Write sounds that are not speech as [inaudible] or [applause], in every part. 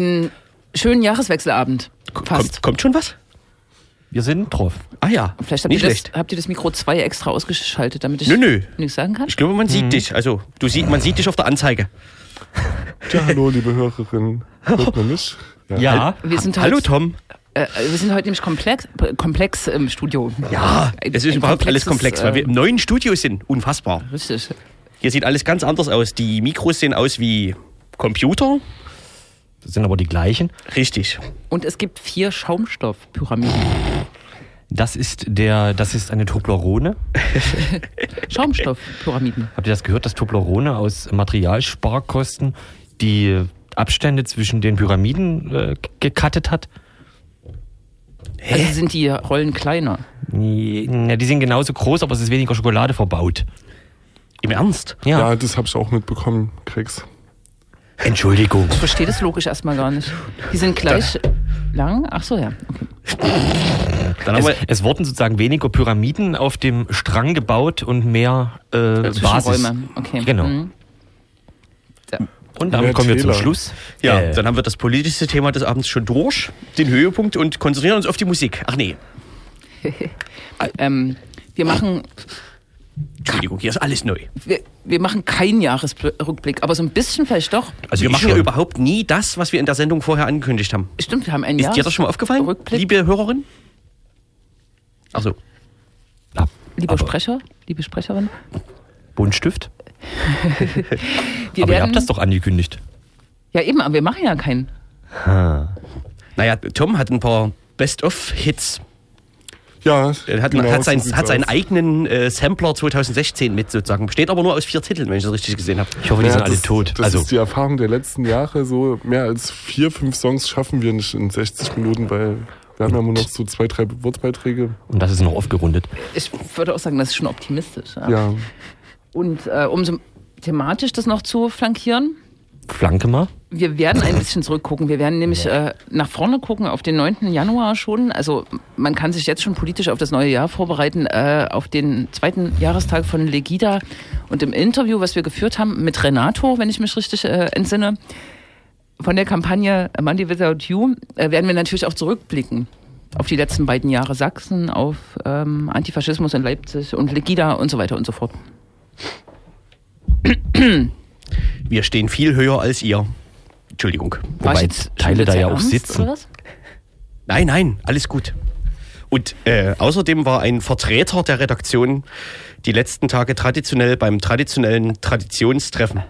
einen schönen Jahreswechselabend. Fast. Kommt, kommt schon was? Wir sind drauf. Ah ja, Vielleicht habt nicht ihr, schlecht. das, habt ihr das Mikro 2 extra ausgeschaltet, damit ich Nö, nö. nichts sagen kann? Ich glaube, man sieht dich. Also, du sieht, man sieht dich auf der Anzeige. Ja, hallo, liebe Hörerinnen. Hört man mich? Ja. Wir sind Hallo heute, Tom. äh, wir sind heute nämlich komplex, komplex im Studio. Ja, Ein- es ist überhaupt alles komplex, weil wir äh, im neuen Studio sind. Unfassbar. Richtig. Hier sieht alles ganz anders aus. Die Mikros sehen aus wie Computer. Das sind aber die gleichen. Richtig. Und es gibt vier Schaumstoffpyramiden. Das ist der, das ist eine Toblerone. [laughs] Schaumstoffpyramiden. Habt ihr das gehört, dass Toblerone aus Materialsparkosten die Abstände zwischen den Pyramiden äh, gekattet hat? Also sind die Rollen kleiner. Ja, die sind genauso groß, aber es ist weniger Schokolade verbaut. Im Ernst? Ja, das habe ich auch mitbekommen, Krex. Entschuldigung. Ich verstehe das logisch erstmal gar nicht. Die sind gleich lang. Ach so, ja. Okay. Es, es wurden sozusagen weniger Pyramiden auf dem Strang gebaut und mehr äh, Basis. Zwischenräume. Okay. Genau. Mhm. Und damit kommen wir zum. Schluss. ja, Äh, dann haben wir das politischste Thema des Abends schon durch, den Höhepunkt und konzentrieren uns auf die Musik. Ach nee, [laughs] Ähm, wir machen Entschuldigung, hier ist alles neu. wir, wir machen keinen Jahresrückblick, aber so ein bisschen vielleicht doch. Also wir ich machen ja schon. überhaupt nie das, was wir in der Sendung vorher angekündigt haben. Stimmt, wir haben einen Ist dir das schon mal aufgefallen, Rückblick. liebe Hörerin? Also ja, Liebe aber Sprecher, liebe Sprecherin. Buntstift? [laughs] Wir aber ihr habt das doch angekündigt. Ja, eben, aber wir machen ja keinen. Naja, Tom hat ein paar Best-of-Hits. Ja, Er hat, genau, hat, sein, so hat seinen aus. eigenen äh, Sampler 2016 mit sozusagen. Besteht aber nur aus vier Titeln, wenn ich das richtig gesehen habe. Ich hoffe, die Ja, sind alle das, tot. Das also, ist die Erfahrung der letzten Jahre. So mehr als vier, fünf Songs schaffen wir nicht in 60 Minuten, weil wir haben ja nur noch so zwei, drei Wortbeiträge. und das ist noch aufgerundet. Ich würde auch sagen, das ist schon optimistisch. Ja. Ja, Und äh, um so thematisch das noch zu flankieren, Flanke mal. wir werden ein bisschen zurückgucken. Wir werden nämlich äh, nach vorne gucken auf den 9. Januar schon. Also man kann sich jetzt schon politisch auf das neue Jahr vorbereiten, äh, auf den zweiten Jahrestag von Legida. Und im Interview, was wir geführt haben mit Renato, wenn ich mich richtig äh, entsinne, von der Kampagne Monday Without You, äh, werden wir natürlich auch zurückblicken auf die letzten beiden Jahre Sachsen, auf ähm, Antifaschismus in Leipzig und Legida und so weiter und so fort. Wir stehen viel höher als ihr. Entschuldigung. War ich Wobei jetzt Teile da ja auch ernst, sitzen. oder was? Nein, nein, alles gut. Und äh, außerdem war ein Vertreter der Redaktion die letzten Tage traditionell beim traditionellen Traditionstreffen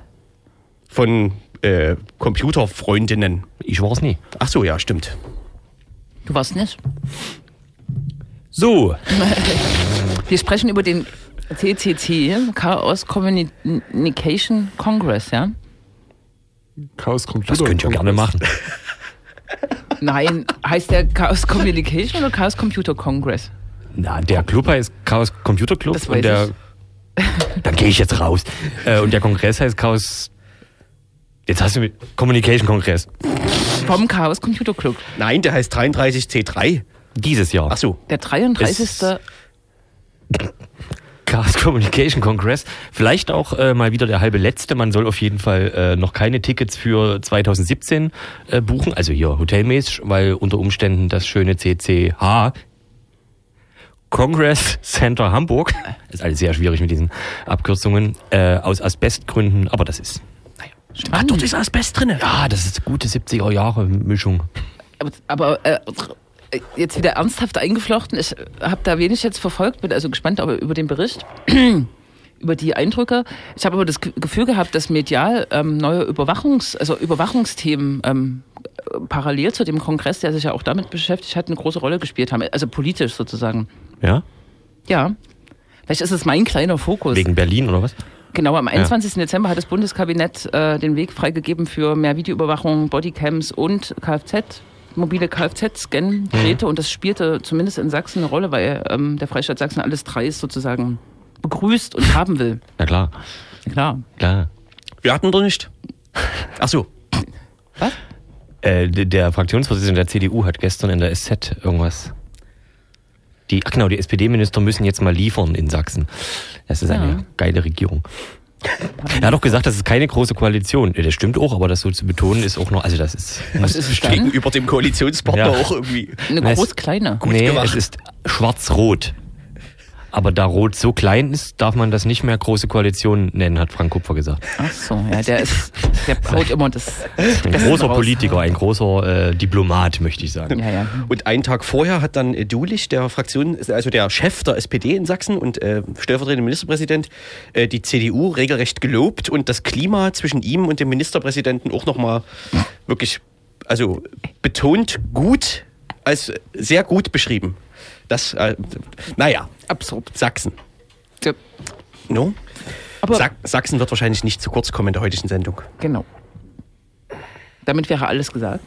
von äh, Computerfreundinnen. Ich war's nie. Ach so, ja, stimmt. Du warst nicht. So, [laughs] Wir sprechen über den CCC, Chaos Communication Congress, ja? Chaos Computer. das könnt ihr gerne machen. Nein, heißt der Chaos Communication oder Chaos Computer Congress? Na, der Club heißt Chaos Computer Club Das weiß und der. [laughs] Dann gehe ich jetzt raus. Äh, und der Kongress heißt Chaos. Jetzt hast du mit Communication Kongress. Vom Chaos Computer Club. Nein, der heißt 33C3. Dieses Jahr. Ach so. Der 33. Chaos [laughs] Communication Congress. Vielleicht auch äh, mal wieder der halbe letzte. Man soll auf jeden Fall äh, noch keine Tickets für 2017 äh, buchen. Also hier hotelmäßig, weil unter Umständen das schöne CCH Congress Center Hamburg, [laughs] ist alles sehr schwierig mit diesen Abkürzungen, äh, aus Asbestgründen, aber das ist, Ah, dort ist Asbest drin. ja, das ist gute 70er Jahre Mischung. Aber, aber äh, jetzt wieder ernsthaft eingeflochten. Ich habe da wenig jetzt verfolgt, bin also gespannt aber über den Bericht, [clears throat] über die Eindrücke. Ich habe aber das Ge- Gefühl gehabt, dass medial ähm, neue Überwachungs-, also Überwachungsthemen ähm, äh, parallel zu dem Kongress, der sich ja auch damit beschäftigt hat, eine große Rolle gespielt haben. Also politisch sozusagen. Ja? Ja. Vielleicht ist es mein kleiner Fokus. Wegen Berlin oder was? Genau, am 21. Dezember hat das Bundeskabinett äh, den Weg freigegeben für mehr Videoüberwachung, Bodycams und Kfz, mobile Kfz-Scan-Geräte. Und das spielte zumindest in Sachsen eine Rolle, weil ähm, der Freistaat Sachsen alles drei sozusagen begrüßt und haben will. Na klar, Klar. klar. Wir hatten doch nicht. Ach so. Was? Äh, der, Fraktionsvorsitzende der CDU hat gestern in der SZ irgendwas. Die, ach genau, die SPD-Minister müssen jetzt mal liefern in Sachsen. Das ist eine Ja. geile Regierung. Er hat doch gesagt, das ist keine große Koalition. Das stimmt auch, aber das so zu betonen ist auch noch, also das ist. Was ist es? Gegenüber dem Koalitionspartner Ja. auch irgendwie. Eine groß-kleine. Nee, gemacht. es ist schwarz-rot. Aber da Rot so klein ist, darf man das nicht mehr große Koalition nennen, hat Frank Kupfer gesagt. Ach so, ja, der ist, der haut immer das Ein großer raus. Politiker, ein großer äh, Diplomat, möchte ich sagen. Ja, ja. Und einen Tag vorher hat dann äh, Dulich, der Fraktion, also der Chef der SPD in Sachsen und äh, stellvertretender Ministerpräsident, äh, die CDU regelrecht gelobt und das Klima zwischen ihm und dem Ministerpräsidenten auch nochmal wirklich, also betont gut, als sehr gut beschrieben. Das, äh, naja, Absurd. Sachsen. Ja. No? Aber Sa Sachsen wird wahrscheinlich nicht zu kurz kommen in der heutigen Sendung. genau. Damit wäre alles gesagt.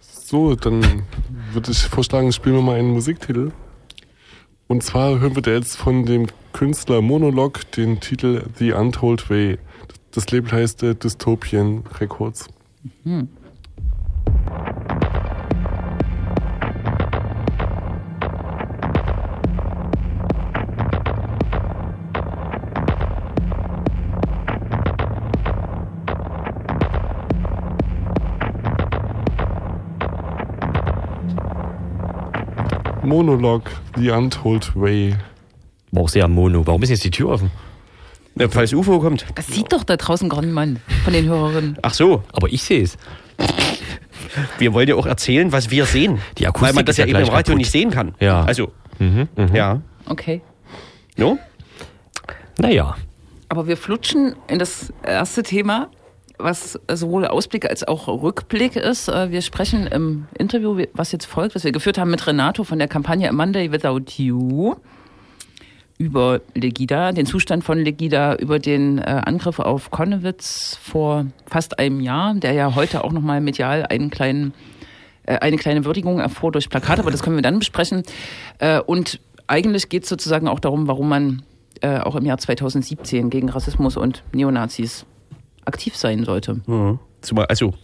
So, dann würde ich vorschlagen, spielen wir mal einen Musiktitel. Und zwar hören wir da jetzt von dem Künstler Monolog den Titel The Untold Way. Das Label heißt äh, Dystopian Records. Monolog The Untold Way. War auch sehr mono. Warum ist jetzt die Tür offen? Äh, falls UFO kommt. Das sieht doch da draußen gar niemand von den Hörerinnen. Ach so, Aber ich sehe es. wir wollen ja auch erzählen, was wir sehen. Die Akustik Weil man das ist ja ja eben im Radio kaputt. nicht sehen kann. Ja. Also, Mhm, mhm. ja. Okay. No? Naja. Aber wir flutschen in das erste Thema, was sowohl Ausblick als auch Rückblick ist. Äh, Wir sprechen im Interview, was jetzt folgt, was wir geführt haben mit Renato von der Kampagne A Monday Without You über Legida, den Zustand von Legida, über den äh, Angriff auf Konnewitz vor fast einem Jahr, der ja heute auch nochmal medial einen kleinen, äh, eine kleine Würdigung erfuhr durch Plakat, aber das können wir dann besprechen. Und eigentlich geht es sozusagen auch darum, warum man auch im Jahr 2017 gegen Rassismus und Neonazis aktiv sein sollte. Mhm. Zumal, also,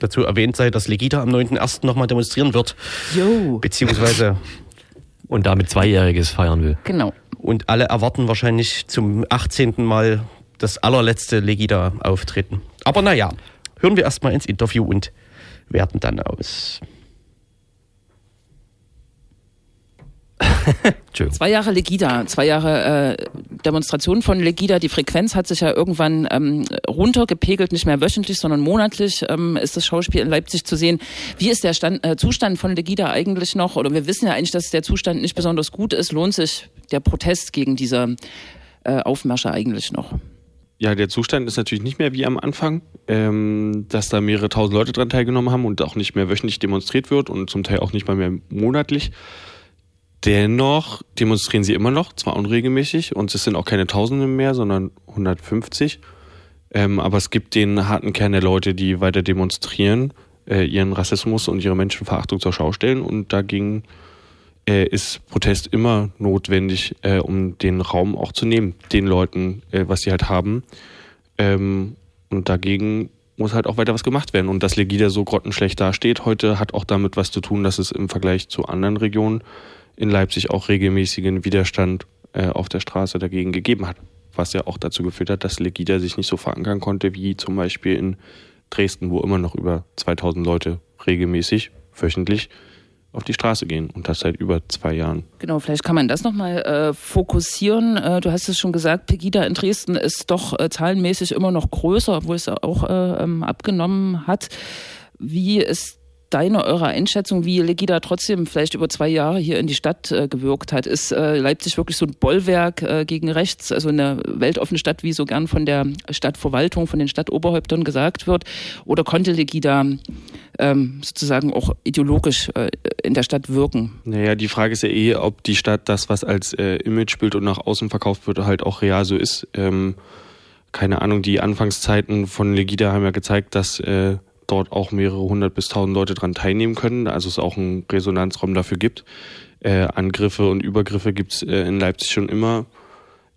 dazu erwähnt sei, dass Legida am 9.1. nochmal demonstrieren wird. Jo. Beziehungsweise, [laughs] Und damit Zweijähriges feiern will. Genau. und alle erwarten wahrscheinlich zum 18. Mal das allerletzte Legida-Auftreten. Aber naja, hören wir erstmal ins Interview und werten dann aus. Entschuldigung. [laughs] Zwei Jahre Legida, zwei Jahre äh, Demonstration von Legida. Die Frequenz hat sich ja irgendwann ähm, runtergepegelt, nicht mehr wöchentlich, sondern monatlich ähm, ist das Schauspiel in Leipzig zu sehen. Wie ist der Stand, äh, Zustand von Legida eigentlich noch? Oder wir wissen ja eigentlich, dass der Zustand nicht besonders gut ist. Lohnt sich der Protest gegen diese äh, Aufmärsche eigentlich noch? Ja, der Zustand ist natürlich nicht mehr wie am Anfang, ähm, dass da mehrere tausend Leute dran teilgenommen haben und auch nicht mehr wöchentlich demonstriert wird und zum Teil auch nicht mal mehr monatlich. Dennoch demonstrieren sie immer noch, zwar unregelmäßig und es sind auch keine Tausende mehr, sondern 150. Ähm, aber es gibt den harten Kern der Leute, die weiter demonstrieren, äh, ihren Rassismus und ihre Menschenverachtung zur Schau stellen und dagegen äh, ist Protest immer notwendig, äh, um den Raum auch zu nehmen, den Leuten, äh, was sie halt haben. Ähm, und dagegen muss halt auch weiter was gemacht werden. Und dass Legida so grottenschlecht dasteht heute, hat auch damit was zu tun, dass es im Vergleich zu anderen Regionen in Leipzig auch regelmäßigen Widerstand äh, auf der Straße dagegen gegeben hat. Was ja auch dazu geführt hat, dass Legida sich nicht so verankern konnte wie zum Beispiel in Dresden, wo immer noch über 2000 Leute regelmäßig, wöchentlich auf die Straße gehen und das seit über zwei Jahren. Genau, vielleicht kann man das nochmal äh, fokussieren. Äh, du hast es schon gesagt, Pegida in Dresden ist doch äh, zahlenmäßig immer noch größer, obwohl es auch äh, ähm, abgenommen hat. Wie ist deine, eure Einschätzung, wie Legida trotzdem vielleicht über zwei Jahre hier in die Stadt äh, gewirkt hat? Ist äh, Leipzig wirklich so ein Bollwerk äh, gegen rechts, also eine weltoffene Stadt, wie so gern von der Stadtverwaltung, von den Stadtoberhäuptern gesagt wird? Oder konnte Legida ähm, sozusagen auch ideologisch äh, in der Stadt wirken? Naja, die Frage ist ja eh, ob die Stadt das, was als äh, Imagebild und nach außen verkauft wird, halt auch real so ist. Ähm, keine Ahnung, die Anfangszeiten von Legida haben ja gezeigt, dass äh, dort auch mehrere hundert bis tausend Leute dran teilnehmen können, also es auch einen Resonanzraum dafür gibt. Äh, Angriffe und Übergriffe gibt's äh, in Leipzig schon immer.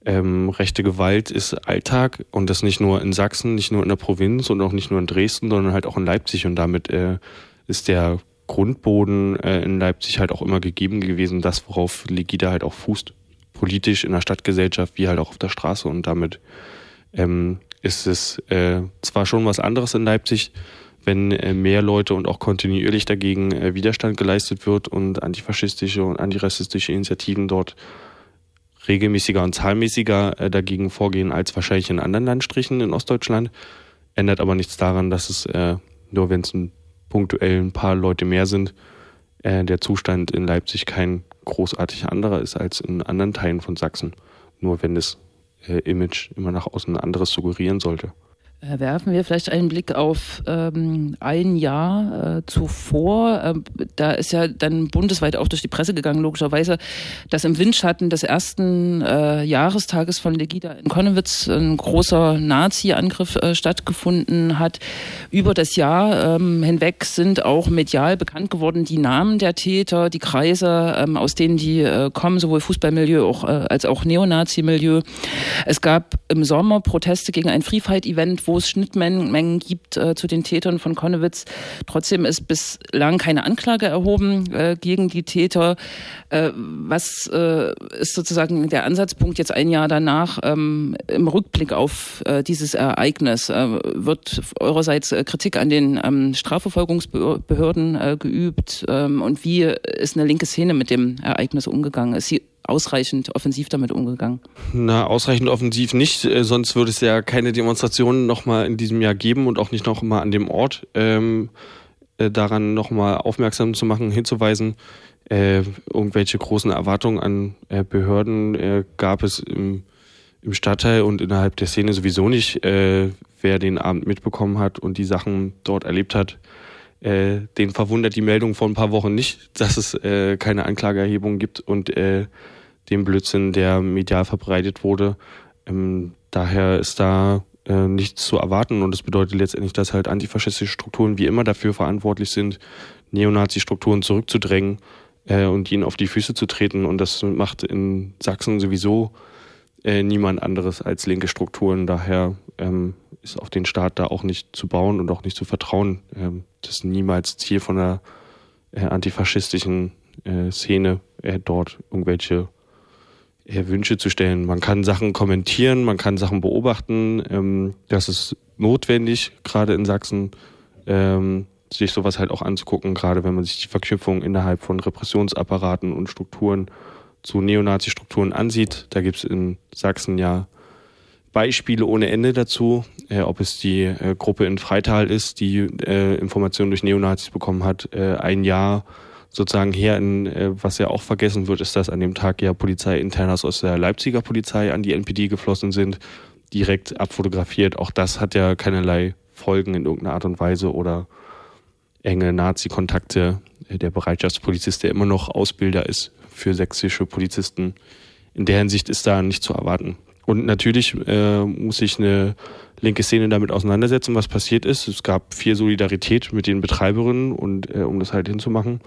Ähm, rechte Gewalt ist Alltag und das nicht nur in Sachsen, nicht nur in der Provinz und auch nicht nur in Dresden, sondern halt auch in Leipzig und damit äh, ist der Grundboden äh, in Leipzig halt auch immer gegeben gewesen, das worauf Legida halt auch fußt, politisch in der Stadtgesellschaft wie halt auch auf der Straße und damit ähm, ist es äh, zwar schon was anderes in Leipzig, wenn äh, mehr Leute und auch kontinuierlich dagegen äh, Widerstand geleistet wird und antifaschistische und antirassistische Initiativen dort regelmäßiger und zahlmäßiger äh, dagegen vorgehen als wahrscheinlich in anderen Landstrichen in Ostdeutschland. Ändert aber nichts daran, dass es nur wenn es punktuell ein paar Leute mehr sind, der Zustand in Leipzig kein großartig anderer ist als in anderen Teilen von Sachsen. Nur wenn das Image immer nach außen anderes suggerieren sollte. Äh, werfen wir vielleicht einen Blick auf ähm, ein Jahr äh, zuvor. Ähm, da ist ja dann bundesweit auch durch die Presse gegangen, logischerweise, dass im Windschatten des ersten äh, Jahrestages von Legida in Konnewitz ein großer Nazi-Angriff äh, stattgefunden hat. Über das Jahr ähm, hinweg sind auch medial bekannt geworden die Namen der Täter, die Kreise, ähm, aus denen die äh, kommen, sowohl Fußballmilieu auch, äh, als auch Neonazi-Milieu. Es gab im Sommer Proteste gegen ein Free Fight-Event, wo es Schnittmengen gibt äh, zu den Tätern von Konnewitz. Trotzdem ist bislang keine Anklage erhoben äh, gegen die Täter. Äh, was äh, ist sozusagen der Ansatzpunkt jetzt ein Jahr danach ähm, im Rückblick auf äh, dieses Ereignis? Äh, wird eurerseits Kritik an den ähm, Strafverfolgungsbehörden geübt? Ähm, und wie ist eine linke Szene mit dem Ereignis umgegangen? Ist sie ausreichend offensiv damit umgegangen? Na, ausreichend offensiv nicht, äh, sonst würde es ja keine Demonstrationen nochmal in diesem Jahr geben und auch nicht nochmal an dem Ort ähm, äh, daran nochmal aufmerksam zu machen, hinzuweisen. Äh, irgendwelche großen Erwartungen an äh, Behörden äh, gab es im, im Stadtteil und innerhalb der Szene sowieso nicht. Äh, wer den Abend mitbekommen hat und die Sachen dort erlebt hat, äh, den verwundert die Meldung vor ein paar Wochen nicht, dass es äh, keine Anklageerhebung gibt und äh, dem Blödsinn, der medial verbreitet wurde. Ähm, daher ist da äh, nichts zu erwarten und das bedeutet letztendlich, dass halt antifaschistische Strukturen wie immer dafür verantwortlich sind, Neonazi-Strukturen zurückzudrängen äh, und ihnen auf die Füße zu treten und das macht in Sachsen sowieso äh, niemand anderes als linke Strukturen. Daher ähm, ist auf den Staat da auch nicht zu bauen und auch nicht zu vertrauen. Ähm, das ist niemals Ziel von der äh, antifaschistischen äh, Szene, äh, dort irgendwelche Wünsche zu stellen. Man kann Sachen kommentieren, man kann Sachen beobachten. Ähm, das ist notwendig, gerade in Sachsen, ähm, sich sowas halt auch anzugucken, gerade wenn man sich die Verknüpfung innerhalb von Repressionsapparaten und Strukturen zu Neonazi-Strukturen ansieht. Da gibt es in Sachsen ja Beispiele ohne Ende dazu, äh, ob es die äh, Gruppe in Freital ist, die äh, Informationen durch Neonazis bekommen hat, äh, ein Jahr sozusagen her, in, äh, was ja auch vergessen wird, ist, dass an dem Tag ja Polizeiinternas aus der Leipziger Polizei an die NPD geflossen sind, direkt abfotografiert. Auch das hat ja keinerlei Folgen in irgendeiner Art und Weise oder enge Nazi-Kontakte. Der Bereitschaftspolizist, der immer noch Ausbilder ist für sächsische Polizisten. In der Hinsicht ist da nicht zu erwarten. Und natürlich äh, muss sich eine linke Szene damit auseinandersetzen, was passiert ist. Es gab viel Solidarität mit den Betreiberinnen und äh, um das halt hinzumachen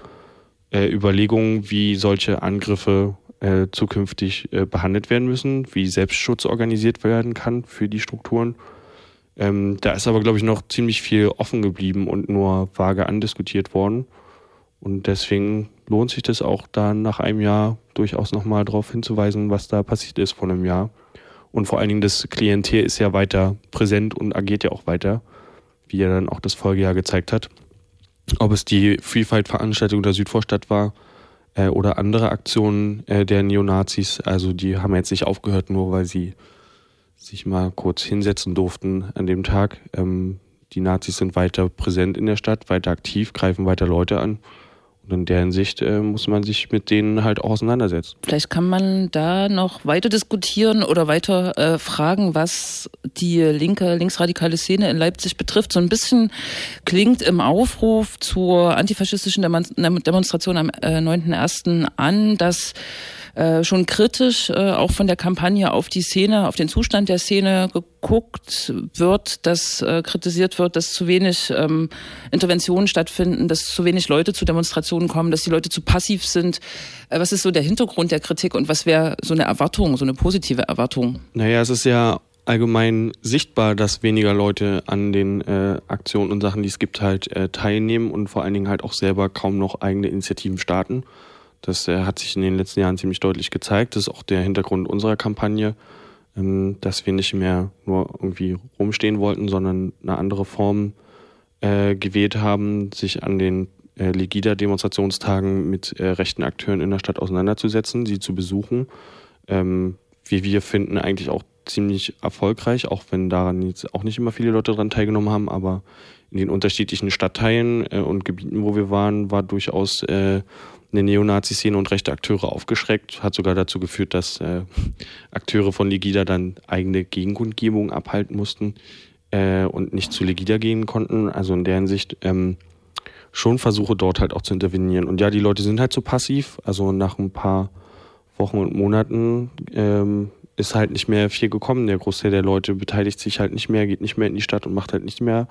äh, Überlegungen, wie solche Angriffe äh, zukünftig äh, behandelt werden müssen, wie Selbstschutz organisiert werden kann für die Strukturen. Ähm, da ist aber, glaube ich, noch ziemlich viel offen geblieben und nur vage andiskutiert worden. Und deswegen lohnt sich das auch da nach einem Jahr durchaus nochmal darauf hinzuweisen, was da passiert ist vor einem Jahr. Und vor allen Dingen das Klientel ist ja weiter präsent und agiert ja auch weiter, wie ja dann auch das Folgejahr gezeigt hat ob es die Free Fight Veranstaltung der Südvorstadt war äh, oder andere Aktionen äh, der Neonazis. Also die haben jetzt nicht aufgehört, nur weil sie sich mal kurz hinsetzen durften an dem Tag. Ähm, die Nazis sind weiter präsent in der Stadt, weiter aktiv, greifen weiter Leute an. Und in der Hinsicht äh, muss man sich mit denen halt auch auseinandersetzen. Vielleicht kann man da noch weiter diskutieren oder weiter äh, fragen, was die linke, linksradikale Szene in Leipzig betrifft. So ein bisschen klingt im Aufruf zur antifaschistischen Demonstration am äh, 9.1. an, dass äh, schon kritisch äh, auch von der Kampagne auf die Szene, auf den Zustand der Szene geguckt wird, dass äh, kritisiert wird, dass zu wenig ähm, Interventionen stattfinden, dass zu wenig Leute zu Demonstrationen kommen, dass die Leute zu passiv sind. Äh, was ist so der Hintergrund der Kritik und was wäre so eine Erwartung, so eine positive Erwartung? Naja, es ist ja allgemein sichtbar, dass weniger Leute an den äh, Aktionen und Sachen, die es gibt, halt äh, teilnehmen und vor allen Dingen halt auch selber kaum noch eigene Initiativen starten. Das äh, hat sich in den letzten Jahren ziemlich deutlich gezeigt. Das ist auch der Hintergrund unserer Kampagne. ähm, dass wir nicht mehr nur irgendwie rumstehen wollten, sondern eine andere Form äh, gewählt haben, sich an den äh, Legida-Demonstrationstagen mit rechten Akteuren in der Stadt auseinanderzusetzen, sie zu besuchen. Ähm, wie wir finden, eigentlich auch ziemlich erfolgreich, auch wenn daran jetzt auch nicht immer viele Leute daran teilgenommen haben, aber in den unterschiedlichen Stadtteilen und Gebieten, wo wir waren, war durchaus eine Neonazi-Szene und rechte Akteure aufgeschreckt, hat sogar dazu geführt, dass äh, Akteure von Legida dann eigene Gegenkundgebungen abhalten mussten äh, und nicht zu Legida gehen konnten. Also in der Hinsicht ähm, schon Versuche dort halt auch zu intervenieren. Und ja, die Leute sind halt so passiv. Also nach ein paar Wochen und Monaten ähm, ist halt nicht mehr viel gekommen. Der Großteil der Leute beteiligt sich halt nicht mehr, geht nicht mehr in die Stadt und macht halt nicht mehr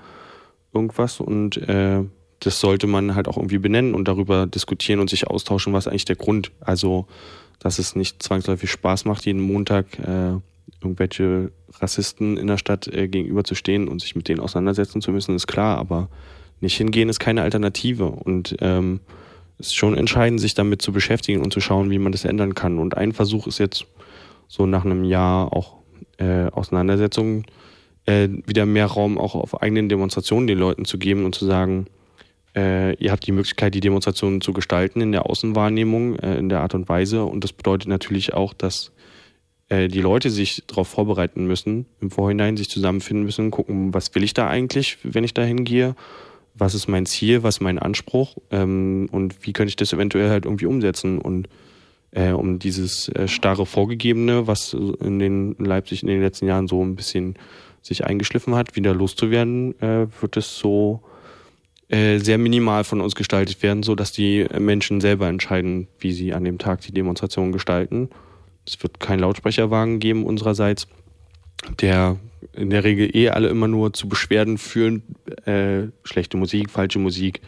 irgendwas. Und äh, das sollte man halt auch irgendwie benennen und darüber diskutieren und sich austauschen, was eigentlich der Grund. Also, dass es nicht zwangsläufig Spaß macht, jeden Montag äh, irgendwelche Rassisten in der Stadt äh, gegenüberzustehen und sich mit denen auseinandersetzen zu müssen, ist klar, aber nicht hingehen ist keine Alternative. Und ähm, es ist schon entscheidend, sich damit zu beschäftigen und zu schauen, wie man das ändern kann. Und ein Versuch ist jetzt so nach einem Jahr auch äh, Auseinandersetzungen äh, wieder mehr Raum auch auf eigenen Demonstrationen den Leuten zu geben und zu sagen, äh, ihr habt die Möglichkeit, die Demonstrationen zu gestalten in der Außenwahrnehmung, äh, in der Art und Weise. Und das bedeutet natürlich auch, dass äh, die Leute sich darauf vorbereiten müssen, im Vorhinein sich zusammenfinden müssen, gucken, was will ich da eigentlich, wenn ich da hingehe, was ist mein Ziel, was ist mein Anspruch ähm, und wie könnte ich das eventuell halt irgendwie umsetzen. Und äh, um dieses äh, starre Vorgegebene, was in, den, Leipzig in den letzten Jahren so ein bisschen sich eingeschliffen hat, wieder loszuwerden, wird es so äh, sehr minimal von uns gestaltet werden, so dass die Menschen selber entscheiden, wie sie an dem Tag die Demonstration gestalten. Es wird keinen Lautsprecherwagen geben unsererseits, der in der Regel eh alle immer nur zu Beschwerden führen, äh, schlechte Musik, falsche Musik,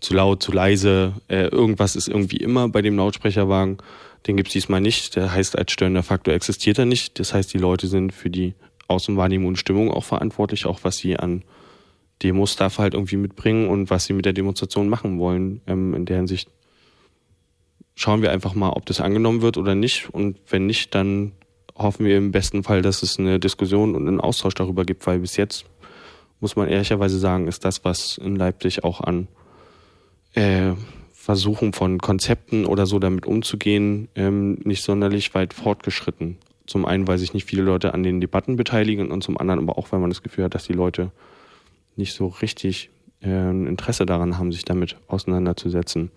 zu laut, zu leise, äh, irgendwas ist irgendwie immer bei dem Lautsprecherwagen. Den gibt's diesmal nicht. Der heißt als störender Faktor existiert er nicht. Das heißt, die Leute sind für die Außenwahrnehmung und Stimmung auch verantwortlich, auch was sie an Demo-Stuff halt irgendwie mitbringen und was sie mit der Demonstration machen wollen. Ähm, in der Hinsicht schauen wir einfach mal, ob das angenommen wird oder nicht. Und wenn nicht, dann hoffen wir im besten Fall, dass es eine Diskussion und einen Austausch darüber gibt, weil bis jetzt, muss man ehrlicherweise sagen, ist das, was in Leipzig auch an äh, Versuchen von Konzepten oder so damit umzugehen, ähm, nicht sonderlich weit fortgeschritten. Zum einen, weil sich nicht viele Leute an den Debatten beteiligen und zum anderen aber auch, weil man das Gefühl hat, dass die Leute nicht so richtig äh, ein Interesse daran haben, sich damit auseinanderzusetzen.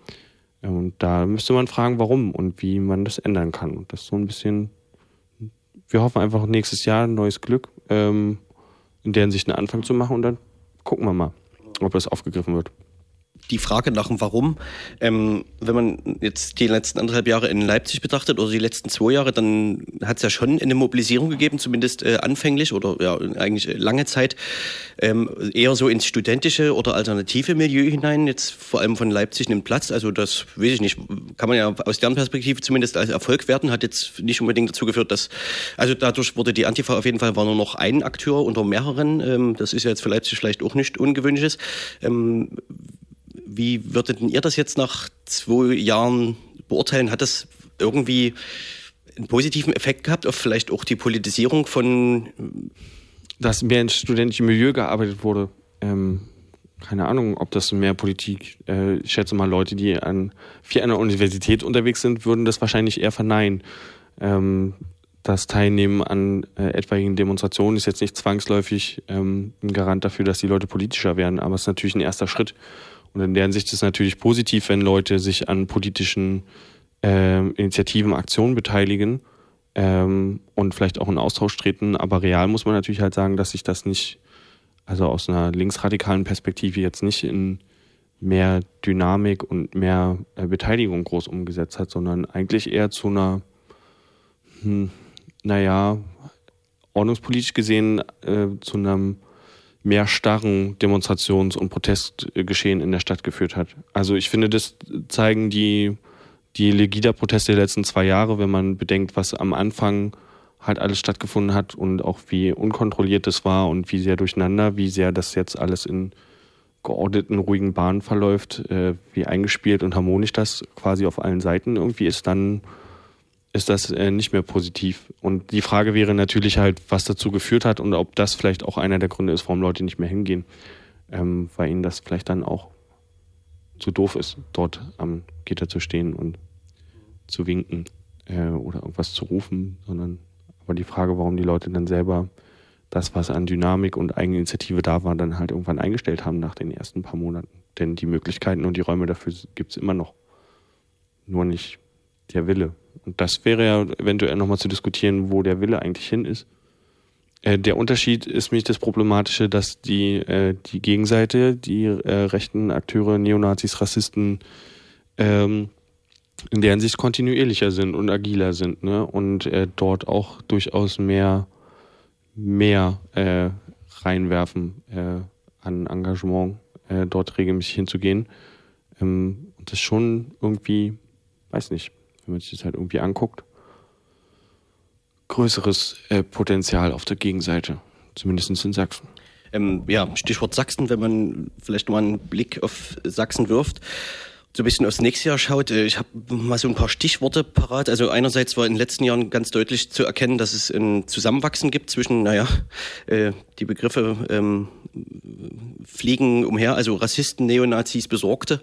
Und da müsste man fragen, warum und wie man das ändern kann. Und das so ein bisschen, wir hoffen einfach nächstes Jahr ein neues Glück, ähm, in deren sich einen Anfang zu machen und dann gucken wir mal, ob das aufgegriffen wird die Frage nach dem Warum, ähm, wenn man jetzt die letzten anderthalb Jahre in Leipzig betrachtet oder die letzten zwei Jahre, dann hat es ja schon eine Mobilisierung gegeben, zumindest äh, anfänglich oder ja eigentlich lange Zeit, ähm, eher so ins studentische oder alternative Milieu hinein, jetzt vor allem von Leipzig nimmt Platz. Also das weiß ich nicht, kann man ja aus deren Perspektive zumindest als Erfolg werten, hat jetzt nicht unbedingt dazu geführt, dass, also dadurch wurde die Antifa auf jeden Fall, war nur noch ein Akteur unter mehreren. Ähm, das ist ja jetzt für Leipzig vielleicht auch nicht ungewöhnliches. Ähm, wie würdet ihr das jetzt nach zwei Jahren beurteilen? Hat das irgendwie einen positiven Effekt gehabt auf vielleicht auch die Politisierung von... Dass mehr ins studentische Milieu gearbeitet wurde. Ähm, keine Ahnung, ob das mehr Politik, äh, ich schätze mal, Leute, die an vier einer Universität unterwegs sind, würden das wahrscheinlich eher verneinen. Ähm, das Teilnehmen an äh, etwaigen Demonstrationen ist jetzt nicht zwangsläufig ähm, ein Garant dafür, dass die Leute politischer werden, aber es ist natürlich ein erster Schritt. Und in deren Sicht ist es natürlich positiv, wenn Leute sich an politischen äh, Initiativen, Aktionen beteiligen ähm, und vielleicht auch in Austausch treten. Aber real muss man natürlich halt sagen, dass sich das nicht, also aus einer linksradikalen Perspektive jetzt nicht in mehr Dynamik und mehr äh, Beteiligung groß umgesetzt hat, sondern eigentlich eher zu einer, hm, naja, ordnungspolitisch gesehen äh, zu einem mehr starren Demonstrations- und Protestgeschehen in der Stadt geführt hat. Also ich finde, das zeigen die, die Legida-Proteste der letzten zwei Jahre, wenn man bedenkt, was am Anfang halt alles stattgefunden hat und auch wie unkontrolliert das war und wie sehr durcheinander, wie sehr das jetzt alles in geordneten, ruhigen Bahnen verläuft, äh, wie eingespielt und harmonisch das quasi auf allen Seiten irgendwie ist, dann ist das äh, nicht mehr positiv. Und die Frage wäre natürlich halt, was dazu geführt hat und ob das vielleicht auch einer der Gründe ist, warum Leute nicht mehr hingehen, ähm, weil ihnen das vielleicht dann auch zu doof ist, dort am Gitter zu stehen und zu winken äh, oder irgendwas zu rufen, sondern aber die Frage, warum die Leute dann selber das, was an Dynamik und Eigeninitiative da war, dann halt irgendwann eingestellt haben nach den ersten paar Monaten. Denn die Möglichkeiten und die Räume dafür gibt es immer noch. Nur nicht der Wille. Und das wäre ja eventuell nochmal zu diskutieren, wo der Wille eigentlich hin ist. Äh, der Unterschied ist mich das Problematische, dass die, äh, die Gegenseite, die äh, rechten Akteure, Neonazis, Rassisten, ähm, in deren Sicht kontinuierlicher sind und agiler sind, ne? Und äh, dort auch durchaus mehr, mehr äh, reinwerfen äh, an Engagement, äh, dort regelmäßig hinzugehen. Ähm, und das schon irgendwie, weiß nicht, wenn man sich das halt irgendwie anguckt, größeres äh, Potenzial auf der Gegenseite, zumindest in Sachsen. Ähm, ja, Stichwort Sachsen, wenn man vielleicht mal einen Blick auf Sachsen wirft so ein bisschen aufs nächste Jahr schaut, äh, ich habe mal so ein paar Stichworte parat. Also einerseits war in den letzten Jahren ganz deutlich zu erkennen, dass es ein Zusammenwachsen gibt zwischen, naja, äh, die Begriffe ähm, fliegen umher, also Rassisten, Neonazis, Besorgte.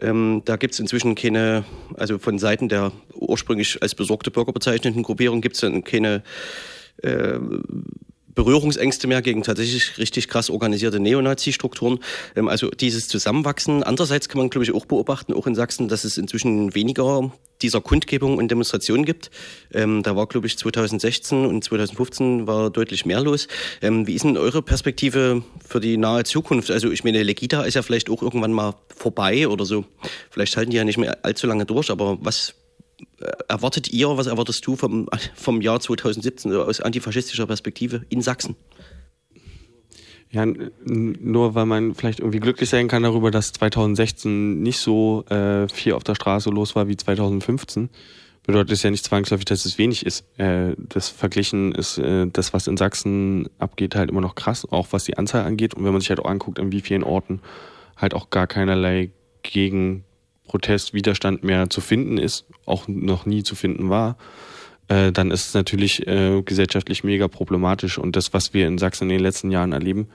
Ähm, da gibt es inzwischen keine, also von Seiten der ursprünglich als besorgte Bürger bezeichneten Gruppierung gibt es dann keine äh, Berührungsängste mehr gegen tatsächlich richtig krass organisierte Neonazi-Strukturen. Ähm, also dieses Zusammenwachsen. Andererseits kann man, glaube ich, auch beobachten, auch in Sachsen, dass es inzwischen weniger dieser Kundgebungen und Demonstrationen gibt. Ähm, da war, glaube ich, 2016 und 2015 war deutlich mehr los. Ähm, wie ist denn eure Perspektive für die nahe Zukunft? Also ich meine, Legita ist ja vielleicht auch irgendwann mal vorbei oder so. Vielleicht halten die ja nicht mehr allzu lange durch, aber was erwartet ihr, was erwartest du vom, vom Jahr 2017 aus antifaschistischer Perspektive in Sachsen? Ja, nur weil man vielleicht irgendwie glücklich sein kann darüber, dass 2016 nicht so äh, viel auf der Straße los war wie 2015, bedeutet es ja nicht zwangsläufig, dass es wenig ist. Äh, das Verglichen ist äh, das, was in Sachsen abgeht, halt immer noch krass, auch was die Anzahl angeht. Und wenn man sich halt auch anguckt, an wie vielen Orten halt auch gar keinerlei gegen Protest, Widerstand mehr zu finden ist, auch noch nie zu finden war, äh, dann ist es natürlich äh, gesellschaftlich mega problematisch. Und das, was wir in Sachsen in den letzten Jahren erleben,